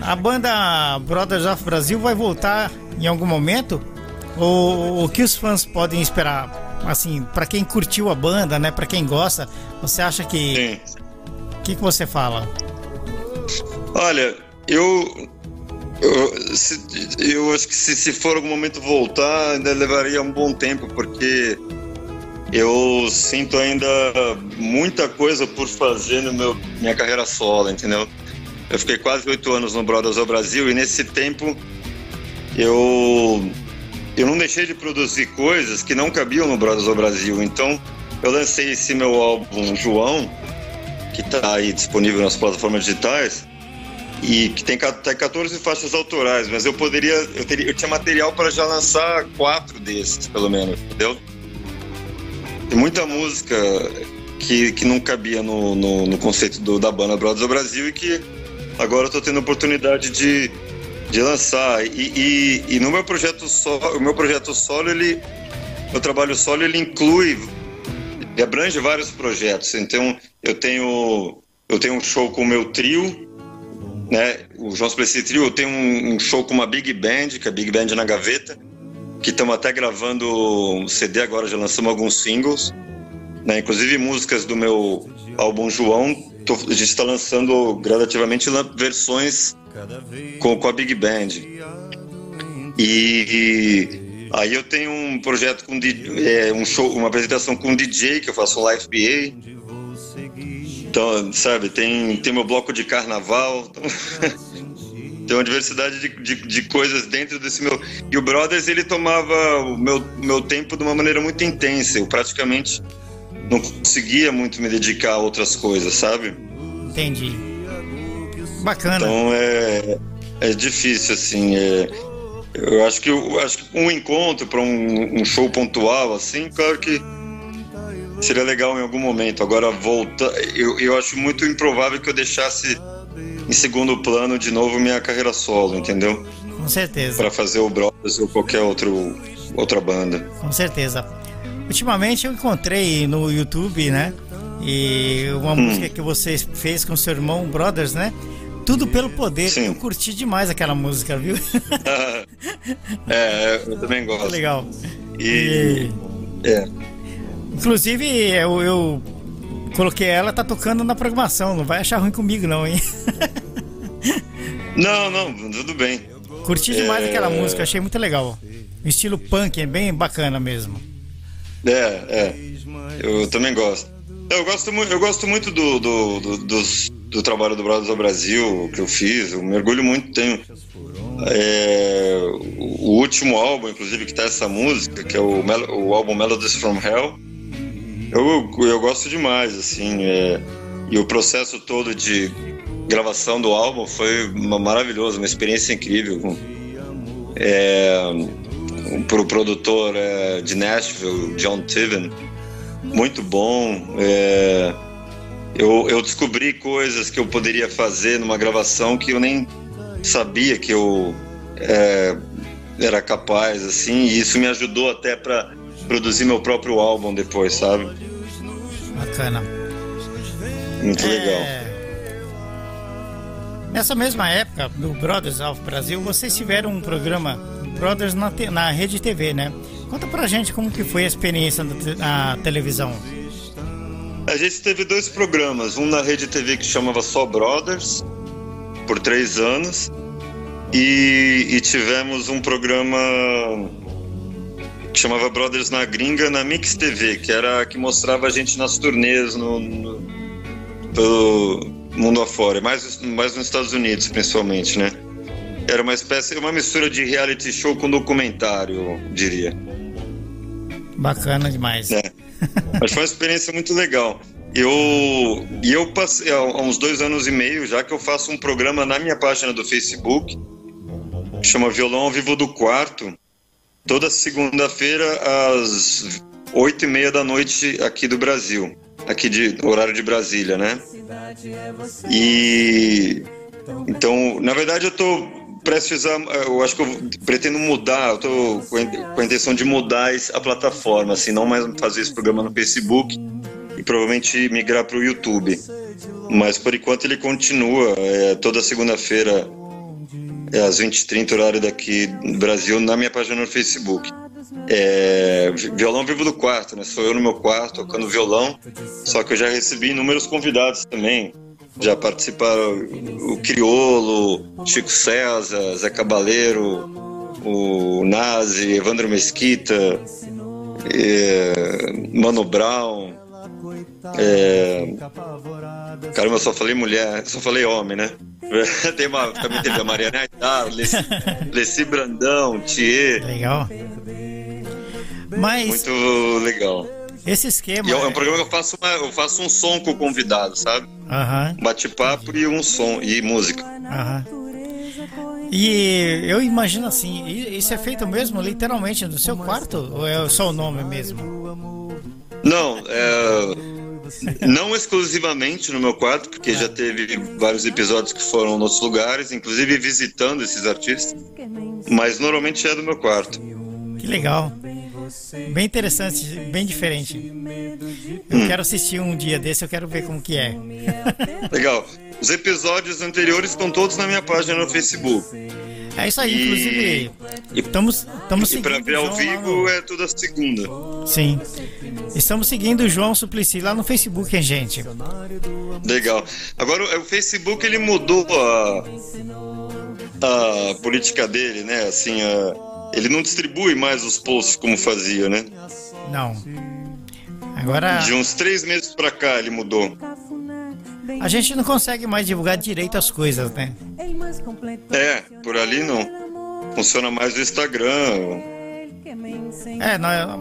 a banda Brothers of Brasil vai voltar em algum momento? Ou o que os fãs podem esperar? assim, para quem curtiu a banda, né, para quem gosta, você acha que o que, que você fala? Olha, eu eu, se, eu acho que se, se for algum momento voltar, ainda levaria um bom tempo, porque eu sinto ainda muita coisa por fazer no meu minha carreira solo, entendeu? Eu fiquei quase oito anos no Brothers ao Brasil e nesse tempo eu eu não deixei de produzir coisas que não cabiam no Brothers do Brasil. Então, eu lancei esse meu álbum João, que está aí disponível nas plataformas digitais, e que tem, tem 14 faixas autorais, mas eu poderia, eu, teria, eu tinha material para já lançar quatro desses, pelo menos, entendeu? Tem muita música que, que não cabia no, no, no conceito do, da banda Brothers do Brasil e que agora eu tô tendo a oportunidade de de lançar. E, e, e, no meu projeto solo, o meu projeto solo, ele, meu trabalho solo, ele inclui, ele abrange vários projetos. Então, eu tenho, eu tenho um show com o meu trio, né? O João Suplicy Trio tem um, um, show com uma Big Band, que é a Big Band na gaveta, que estamos até gravando um CD agora, já lançamos alguns singles, né? Inclusive músicas do meu álbum João, tô, a gente está lançando gradativamente versões com, com a Big Band. E, e aí eu tenho um projeto com é, um show, uma apresentação com um DJ que eu faço um live PA então, sabe, tem, tem meu bloco de carnaval. tem uma diversidade de, de, de, coisas dentro desse meu. E o Brothers, ele tomava o meu, meu tempo de uma maneira muito intensa. Eu praticamente não conseguia muito me dedicar a outras coisas, sabe? Entendi. Bacana. Então é, é difícil, assim. É, eu acho que, eu acho que um encontro para um, um show pontual, assim, claro que seria legal em algum momento. Agora, volta, eu, eu acho muito improvável que eu deixasse em segundo plano de novo minha carreira solo, entendeu? Com certeza. Para fazer o Brothers ou qualquer outro, outra banda. Com certeza. Ultimamente eu encontrei no YouTube, né? E uma hum. música que você fez com seu irmão Brothers, né? Tudo pelo poder. Sim. Eu curti demais aquela música, viu? é, eu também gosto. Legal. E. e... É. Inclusive, eu, eu coloquei ela, tá tocando na programação. Não vai achar ruim comigo, não, hein? não, não, tudo bem. Curti demais é... aquela música, achei muito legal. O estilo punk é bem bacana mesmo. É, é. Eu também gosto. Eu gosto, eu gosto muito do, do, do, do, do trabalho do Brothers do Brasil que eu fiz. Eu mergulho muito. Tenho é, o último álbum, inclusive, que tá essa música, que é o, o álbum Melodies from Hell eu, eu gosto demais, assim, é, e o processo todo de gravação do álbum foi uma, maravilhoso, uma experiência incrível. É, para o produtor é, de Nashville, John Tiven, muito bom. É, eu, eu descobri coisas que eu poderia fazer numa gravação que eu nem sabia que eu é, era capaz, assim, e isso me ajudou até para produzir meu próprio álbum depois, sabe? Bacana. Muito é... legal. Nessa mesma época do Brothers of Brasil, vocês tiveram um programa Brothers na, te... na Rede TV, né? Conta pra gente como que foi a experiência na televisão. A gente teve dois programas, um na Rede TV que chamava Só Brothers, por três anos, e, e tivemos um programa que chamava Brothers na Gringa na Mix TV, que era que mostrava a gente nas turnês no, no pelo mundo afora, mais, mais nos Estados Unidos principalmente, né? Era uma espécie, uma mistura de reality show com documentário, diria. Bacana demais. É. Mas foi uma experiência muito legal. Eu e eu passei há uns dois anos e meio já que eu faço um programa na minha página do Facebook, que chama Violão ao Vivo do Quarto, toda segunda-feira às oito e meia da noite aqui do Brasil, aqui de horário de Brasília, né? E então, na verdade, eu estou prestes a, eu acho que eu pretendo mudar, eu tô com a intenção de mudar a plataforma, assim, não mais fazer esse programa no Facebook e provavelmente migrar para o YouTube. Mas por enquanto ele continua, é, toda segunda-feira é, às 20h30, horário daqui do Brasil, na minha página no Facebook. É, violão vivo do quarto, né? Sou eu no meu quarto tocando violão, só que eu já recebi inúmeros convidados também. Já participaram o Criolo, Chico César, Zé Cabaleiro, o Nazi, Evandro Mesquita, é, Mano Brown. É, caramba, eu só falei mulher, só falei homem, né? Tem uma, também teve a Mariana Aitar, Leci, Leci Brandão, Thier. Legal. Mas. Muito legal. Esse esquema. E é um programa que eu faço, uma, eu faço um som com o convidado, sabe? Aham. Um bate-papo e um som, e música. Aham. E eu imagino assim, isso é feito mesmo literalmente no seu quarto? Ou é só o nome mesmo? Não, é não exclusivamente no meu quarto, porque já teve vários episódios que foram nos lugares, inclusive visitando esses artistas, mas normalmente é do meu quarto. Que legal. Bem interessante, bem diferente. Eu hum. quero assistir um dia desse, eu quero ver como que é. Legal. os episódios anteriores estão todos na minha página no Facebook. É isso aí, E- inclusive. Estamos, estamos E seguindo ver ao vivo no- é toda segunda. Sim. Estamos seguindo o João Suplicy lá no Facebook, hein, gente? Legal. Agora o Facebook ele mudou a, a política dele, né? Assim, a- ele não distribui mais os posts como fazia, né? Não. Agora De uns três meses pra cá ele mudou. A gente não consegue mais divulgar direito as coisas, né? É, por ali não. Funciona mais o Instagram. É, na-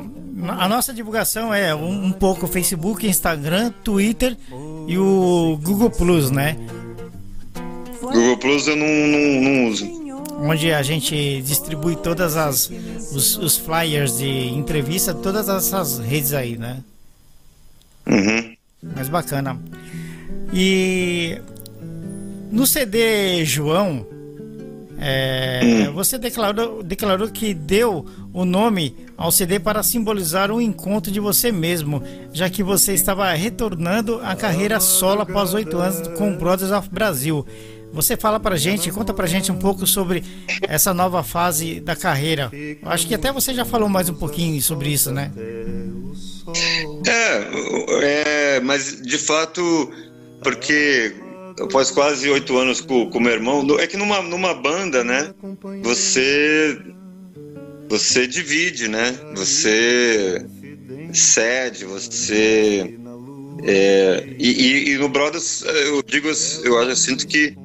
a nossa divulgação é um, um pouco Facebook, Instagram, Twitter e o Google Plus, né? Google Plus eu não, não, não uso. Onde a gente distribui todas as os, os flyers de entrevista, todas essas redes aí, né? Uhum. Mas bacana. E no CD João, é, você declarou, declarou que deu o nome ao CD para simbolizar o encontro de você mesmo, já que você estava retornando à carreira solo após oito anos com Brothers of Brasil. Você fala pra gente, conta pra gente um pouco sobre essa nova fase da carreira. Eu acho que até você já falou mais um pouquinho sobre isso, né? É, é, mas de fato, porque após quase oito anos com o meu irmão, é que numa, numa banda, né, você você divide, né? Você cede, você é, e, e- no Brothers eu digo, eu eu sinto que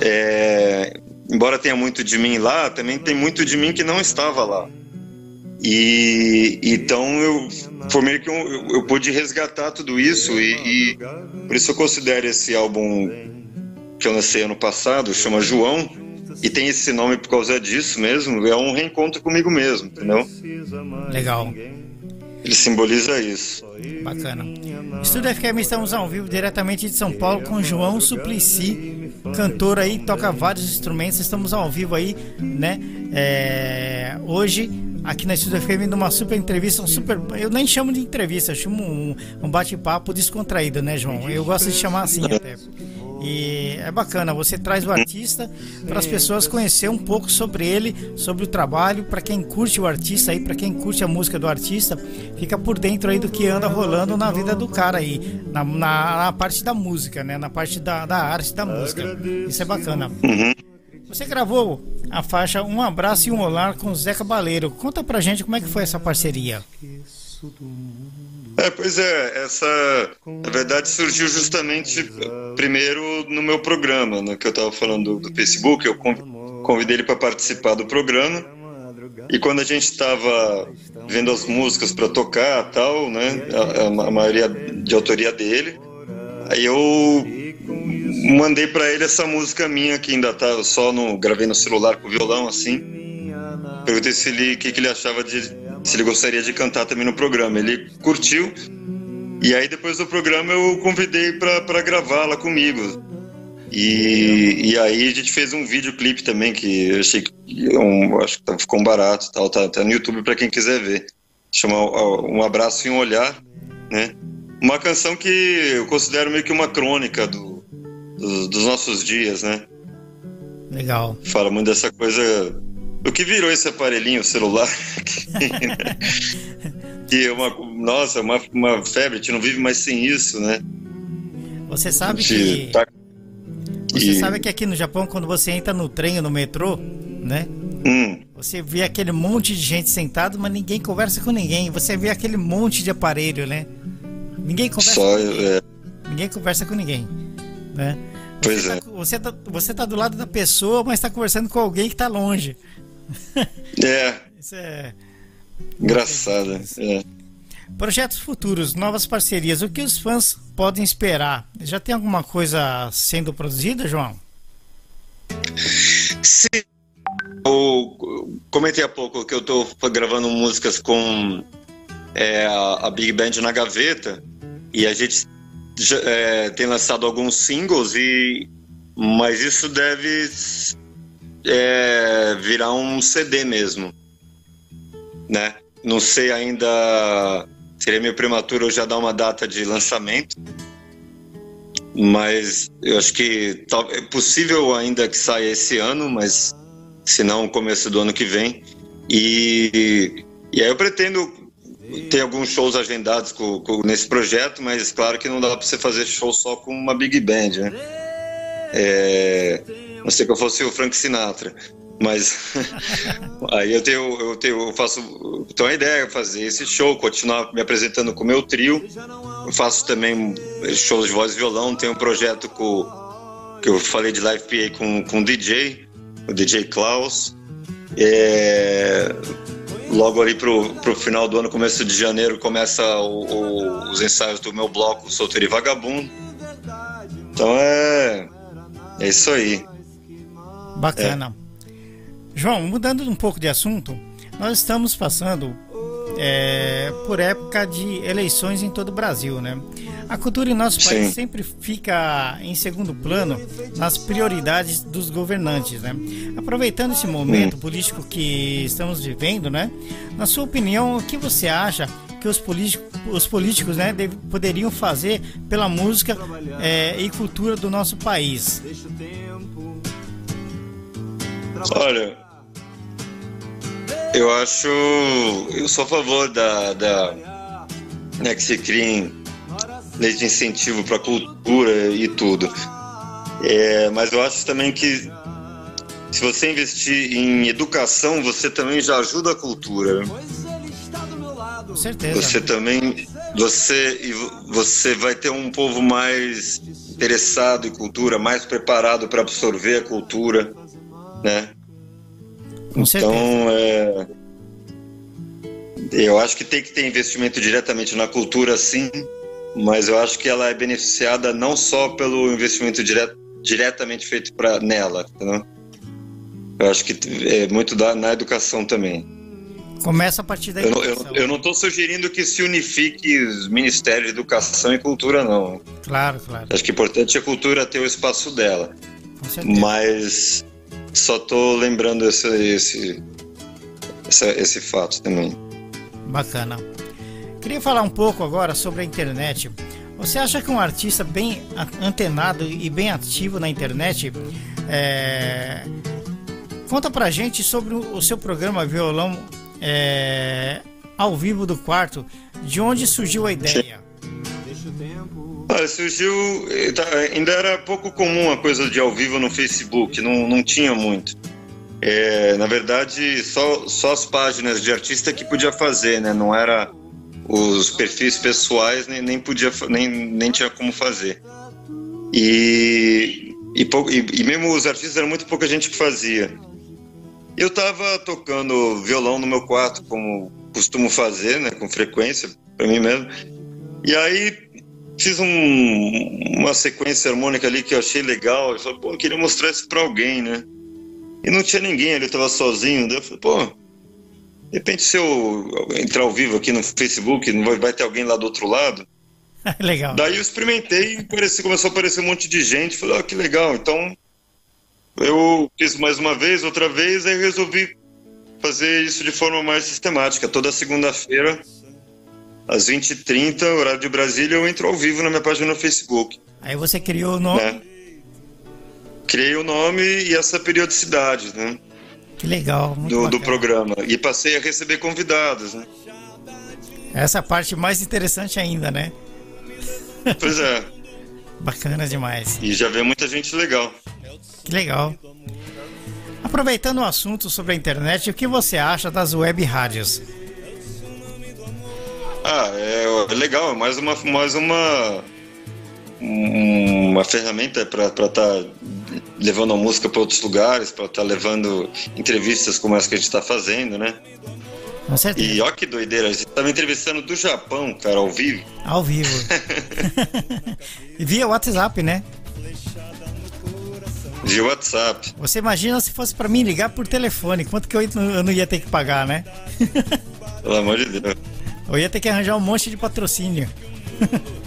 é, embora tenha muito de mim lá, também tem muito de mim que não estava lá. E então eu foi meio que um, eu, eu pude resgatar tudo isso e, e por isso eu considero esse álbum que eu lancei ano passado, chama João, e tem esse nome por causa disso mesmo, é um reencontro comigo mesmo, entendeu? Legal. Ele simboliza isso. Bacana. Estúdio FM, estamos ao vivo diretamente de São Paulo com João Suplicy, cantor aí, toca vários instrumentos. Estamos ao vivo aí, né? É, hoje, aqui na Estúdio FM, numa super entrevista, um super. Eu nem chamo de entrevista, eu chamo um, um bate-papo descontraído, né, João? Eu gosto de chamar assim até. E é bacana, você traz o artista para as pessoas conhecer um pouco sobre ele, sobre o trabalho, para quem curte o artista aí, para quem curte a música do artista, fica por dentro aí do que anda rolando na vida do cara aí, na, na, na parte da música, né? Na parte da, da arte da música. Isso é bacana. Você gravou a faixa Um Abraço e um Olhar com Zé Cabaleiro. Conta pra gente como é que foi essa parceria. É, pois é, essa na verdade surgiu justamente primeiro no meu programa, no que eu estava falando do, Facebook, eu con- convidei ele para participar do programa. E quando a gente estava vendo as músicas para tocar, tal, né, a- a maioria de autoria dele, aí eu mandei para ele essa música minha que ainda tá só no gravei no celular com violão assim. Perguntei se ele, o que, que ele achava de. Se ele gostaria de cantar também no programa. Ele curtiu. E aí, depois do programa, eu convidei para gravá-la comigo. E, e aí, a gente fez um videoclipe também, que eu achei que. Um, acho que ficou um barato tal. Tá, tá no YouTube para quem quiser ver. Chama Um Abraço e um Olhar, né? Uma canção que eu considero meio que uma crônica do, dos, dos nossos dias, né? Legal. fala muito dessa coisa do que virou esse aparelhinho o celular que é uma nossa uma, uma febre a gente não vive mais sem isso né Você sabe que. tá- Você e- sabe que aqui no Japão, quando você entra no trem ou no metrô, né? Hum, Você vê aquele monte de gente sentado, mas ninguém conversa com ninguém. Você vê aquele monte de aparelho, né? Ninguém conversa, só com, ninguém. é, ninguém conversa com ninguém, né? Pois você é. Tá, você, tá, você tá do lado da pessoa, mas tá conversando com alguém que tá longe. é Isso é. engraçado é. Projetos futuros, novas parcerias. O que os fãs podem esperar? Já tem alguma coisa sendo produzida, João? Sim. Eu comentei há pouco que eu tô gravando músicas com é, a Big Band na gaveta e a gente é, tem lançado alguns singles e mas isso deve é, virar um CD mesmo, né? Não sei ainda, seria meio prematuro eu já dar uma data de lançamento, mas eu acho que é possível ainda que saia esse ano, mas se não, começo do ano que vem. E, e aí eu pretendo ter alguns shows agendados com- com- nesse projeto, mas claro que não dá para você fazer show só com uma big band, né? É, não sei que eu fosse o Frank Sinatra, mas aí eu tenho, eu tenho, eu faço, tenho a ideia de fazer esse show, continuar me apresentando com o meu trio. Eu faço também shows de voz e violão, tenho um projeto com que eu falei de live PA com, com o DJ, o DJ Klaus. É, logo ali pro, pro final do ano, começo de janeiro, começa o- o- os ensaios do meu bloco Solteiro e Vagabundo. Então é, é isso aí. Bacana. João, mudando um pouco de assunto, nós estamos passando é, por época de eleições em todo o Brasil, né? A cultura em nosso país Sim. sempre fica em segundo plano nas prioridades dos governantes, né? Aproveitando esse momento político que estamos vivendo, né? Na sua opinião, o que você acha que os políticos, os políticos né, deve- poderiam fazer pela música é, e cultura do nosso país? Olha, eu acho. Eu sou a favor da. da né, que se criem leis de incentivo para cultura e tudo. É, mas eu acho também que se você investir em educação, você também já ajuda a cultura. Com certeza. Você também. Você, vo- você vai ter um povo mais interessado em cultura, mais preparado para absorver a cultura, né? Com certeza. Então, é, eu acho que tem que ter investimento diretamente na cultura, sim, mas eu acho que ela é beneficiada não só pelo investimento dire- diretamente feito pra, nela, entendeu? Eu acho que é muito da, na educação também. Começa a partir da Eu, não- eu, educação. eu não estou sugerindo que se unifique os ministérios de educação e cultura, não. Claro, claro. Acho que é importante a cultura ter o espaço dela. Com certeza. Mas só tô lembrando esse, esse, essa- esse fato também. Bacana. Queria falar um pouco agora sobre a internet. Você acha que um artista bem antenado e bem ativo na internet é... conta pra gente sobre o seu programa Violão é, ao vivo do quarto, de onde surgiu a ideia? Olha, surgiu. eh, tá, Ainda era pouco comum a coisa de ao vivo no Facebook, não, não tinha muito. É, na verdade, só, só as páginas de artista que podia fazer, né? Não era os perfis pessoais, nem, nem, podia, nem, nem tinha como fazer. E, e, e, e mesmo os artistas era muito pouca gente que fazia. Eu tava tocando violão no meu quarto, como costumo fazer, né? Com frequência, para mim mesmo. E aí fiz um- uma sequência harmônica ali que eu achei legal. Eu falei, pô, eu queria mostrar isso pra alguém, né? E não tinha ninguém ali, eu tava sozinho. Daí eu falei, pô, de repente se eu entrar ao vivo aqui no Facebook, vai, ter alguém lá do outro lado. Legal. Daí eu experimentei e parece, começou a aparecer um monte de gente. Falei, ó, que legal. Então eu fiz mais uma vez, outra vez, aí resolvi fazer isso de forma mais sistemática. Toda segunda-feira, às 20h30, horário de Brasília, eu entro ao vivo na minha página no Facebook. Aí você criou o nome. né? Criei o nome e essa periodicidade né, Que legal. Muito do, do programa. E passei a receber convidados. Né? Essa parte mais interessante ainda, né? Pois é, Bacana demais. e já vê muita gente legal. Que legal. Aproveitando o assunto sobre a internet, o que você acha das web rádios? Ah, é, é legal, é mais uma, mais uma, um- uma ferramenta para estar levando a música para outros lugares, para estar levando entrevistas como essa que a gente está fazendo, né? Com certeza. E ó que doideira, a gente estava entrevistando do Japão, cara, ao vivo. Ao vivo. e via WhatsApp, né? Via WhatsApp. Você imagina se fosse pra mim ligar por telefone, quanto que eu eu não ia ter que pagar, né? Pelo amor de Deus. Eu ia ter que arranjar um monte de patrocínio.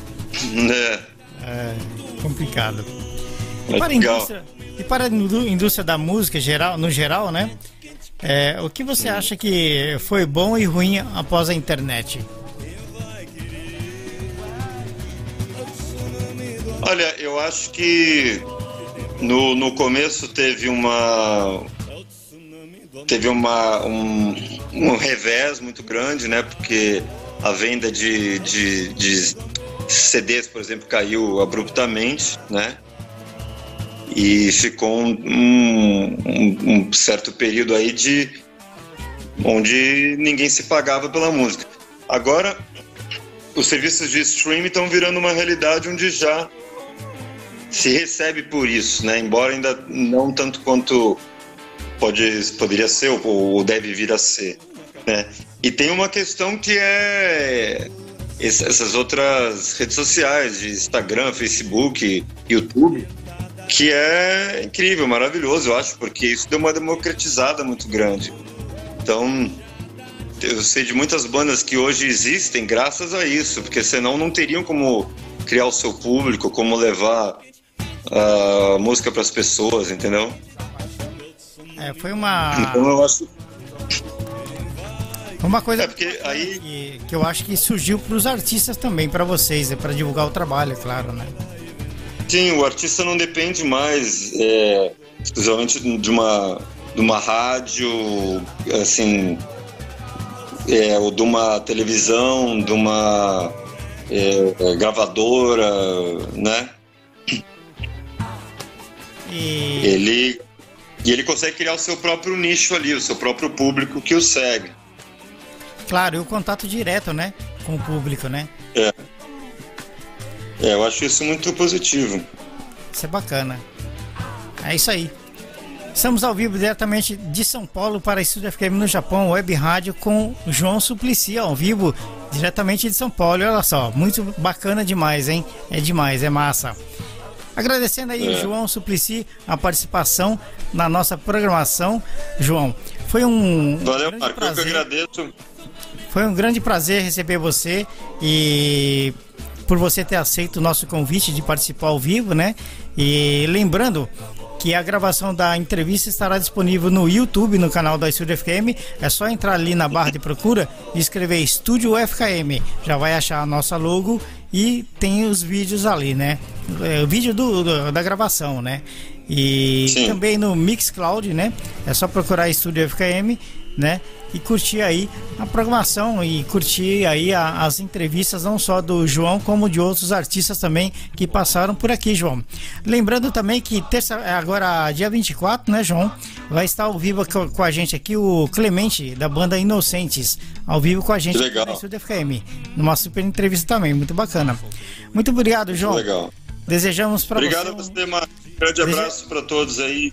É, É complicado. E para a indústria, e para a indú- indústria da música geral, no geral, né? É, o que você acha que foi bom e ruim após a internet? Olha, eu acho que no, no começo teve uma teve uma um, um revés muito grande, né? Porque a venda de, de, de CDs, por exemplo, caiu abruptamente, né? E ficou um, um, um certo período aí de onde ninguém se pagava pela música. Agora, os serviços de streaming estão virando uma realidade onde já se recebe por isso, né? Embora ainda não tanto quanto pode, poderia ser ou deve vir a ser, né? E tem uma questão que é essas outras redes sociais, de Instagram, Facebook, YouTube, que é incrível, maravilhoso, eu acho, porque isso deu uma democratizada muito grande. Então, eu sei de muitas bandas que hoje existem graças a isso, porque senão não teriam como criar o seu público, como levar a música para as pessoas, entendeu? É, foi uma. Então eu acho. Uma coisa é porque aí... que, que eu acho que surgiu para os artistas também, para vocês, é para divulgar o trabalho, é claro, né? Sim, o artista não depende mais é, exclusivamente de uma, de uma rádio, assim, é, ou de uma televisão, de uma é, gravadora, né? E... Ele, e ele consegue criar o seu próprio nicho ali, o seu próprio público que o segue. Claro, e o contato direto, né? Com o público, né? É. É, eu acho isso muito positivo. Isso é bacana. É isso aí. Estamos ao vivo diretamente de São Paulo para a Estúdio FM no Japão, Web Rádio, com João Suplicy ao vivo, diretamente de São Paulo. Olha só, muito bacana demais, hein? É demais, é massa. Agradecendo aí, é. João Suplicy, a participação na nossa programação. João, foi um. Valeu, Marco, prazer. eu que agradeço. Foi um grande prazer receber você e por você ter aceito o nosso convite de participar ao vivo, né? E lembrando que a gravação da entrevista estará disponível no YouTube, no canal da Estúdio FKM. É só entrar ali na barra de procura e escrever Estúdio FKM. Já vai achar a nossa logo e tem os vídeos ali, né? É, o vídeo do, do da gravação, né? E Sim. também no Mixcloud, né? É só procurar Estúdio FKM, né? E curtir aí a programação e curtir aí a, as entrevistas não só do João como de outros artistas também que passaram por aqui, João. Lembrando também que terça agora dia 24, né, João, vai estar ao vivo com, a gente aqui o Clemente da banda Inocentes, ao vivo com a gente Legal. aqui no Estúdio FKM, numa super entrevista também, muito bacana. Muito obrigado, João. Legal. Desejamos para você. Obrigado a você, Marcos. Grande abraço para todos aí.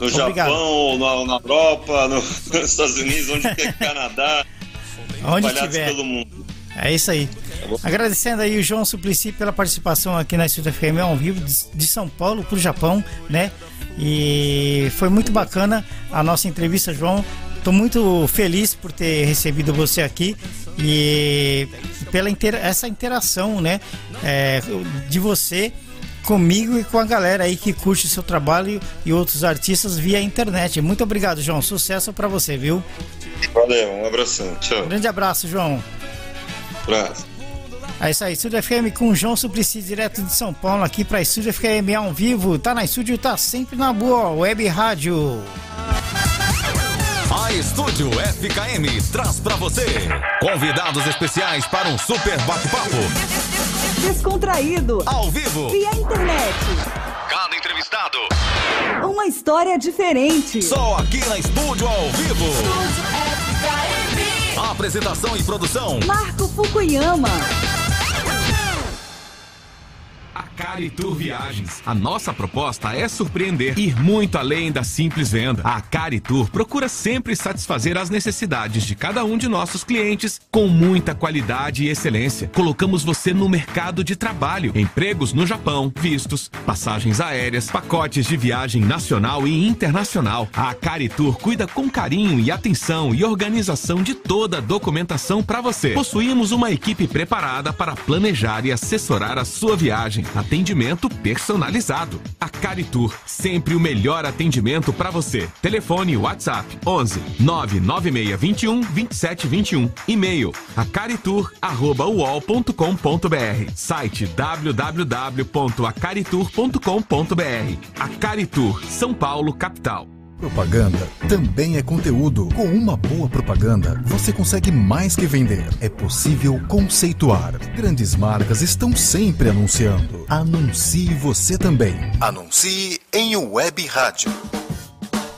No Obrigado. Japão, na, na Europa, no, nos Estados Unidos, onde quer Canadá. Onde tiver. pelo mundo. É isso aí. Tá Agradecendo aí o João Suplicy pela participação aqui na Estúdio FM ao vivo de São Paulo para o Japão, né? E foi muito bacana a nossa entrevista, João. Estou muito feliz por ter recebido você aqui e pela inter essa interação, né, é, de você comigo e com a galera aí que curte o seu trabalho e outros artistas via internet. Muito obrigado, João. Sucesso para você, viu? Valeu, um abração. Tchau. Um grande abraço, João. Abraço. É isso aí, Estúdio FM com o João Suplicy, direto de São Paulo, aqui para Estúdio FM ao vivo. Tá na estúdio, tá sempre na boa, Web Rádio. A Estúdio FKM traz para você convidados especiais para um super bate-papo. Descontraído. Ao vivo. Via internet. Cada entrevistado. Uma história diferente. Só aqui na Estúdio ao vivo. Estúdio FKM. Apresentação e produção. Marco Fukuyama. Caritur Viagens. A nossa proposta é surpreender, ir muito além da simples venda. A Caritur procura sempre satisfazer as necessidades de cada um de nossos clientes com muita qualidade e excelência. Colocamos você no mercado de trabalho, empregos no Japão, vistos, passagens aéreas, pacotes de viagem nacional e internacional. A Caritur cuida com carinho e atenção e organização de toda a documentação para você. Possuímos uma equipe preparada para planejar e assessorar a sua viagem. Atende atendimento personalizado. A Caritur, sempre o melhor atendimento para você. Telefone WhatsApp 11 99621 2721. E-mail acaritur@uol.com.br. Site www.acaritur.com.br. A Caritur, São Paulo, capital. Propaganda também é conteúdo. Com uma boa propaganda, você consegue mais que vender. É possível conceituar. Grandes marcas estão sempre anunciando. Anuncie você também. Anuncie em web rádio.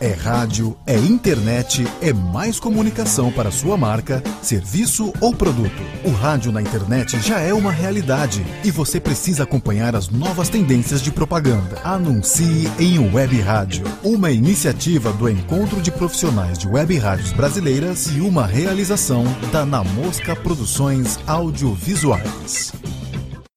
É rádio, é internet, é mais comunicação para sua marca, serviço ou produto. O rádio na internet já é uma realidade e você precisa acompanhar as novas tendências de propaganda. Anuncie em Web Rádio, uma iniciativa do Encontro de Profissionais de Web Rádios Brasileiras e uma realização da Na Mosca Produções Audiovisuais.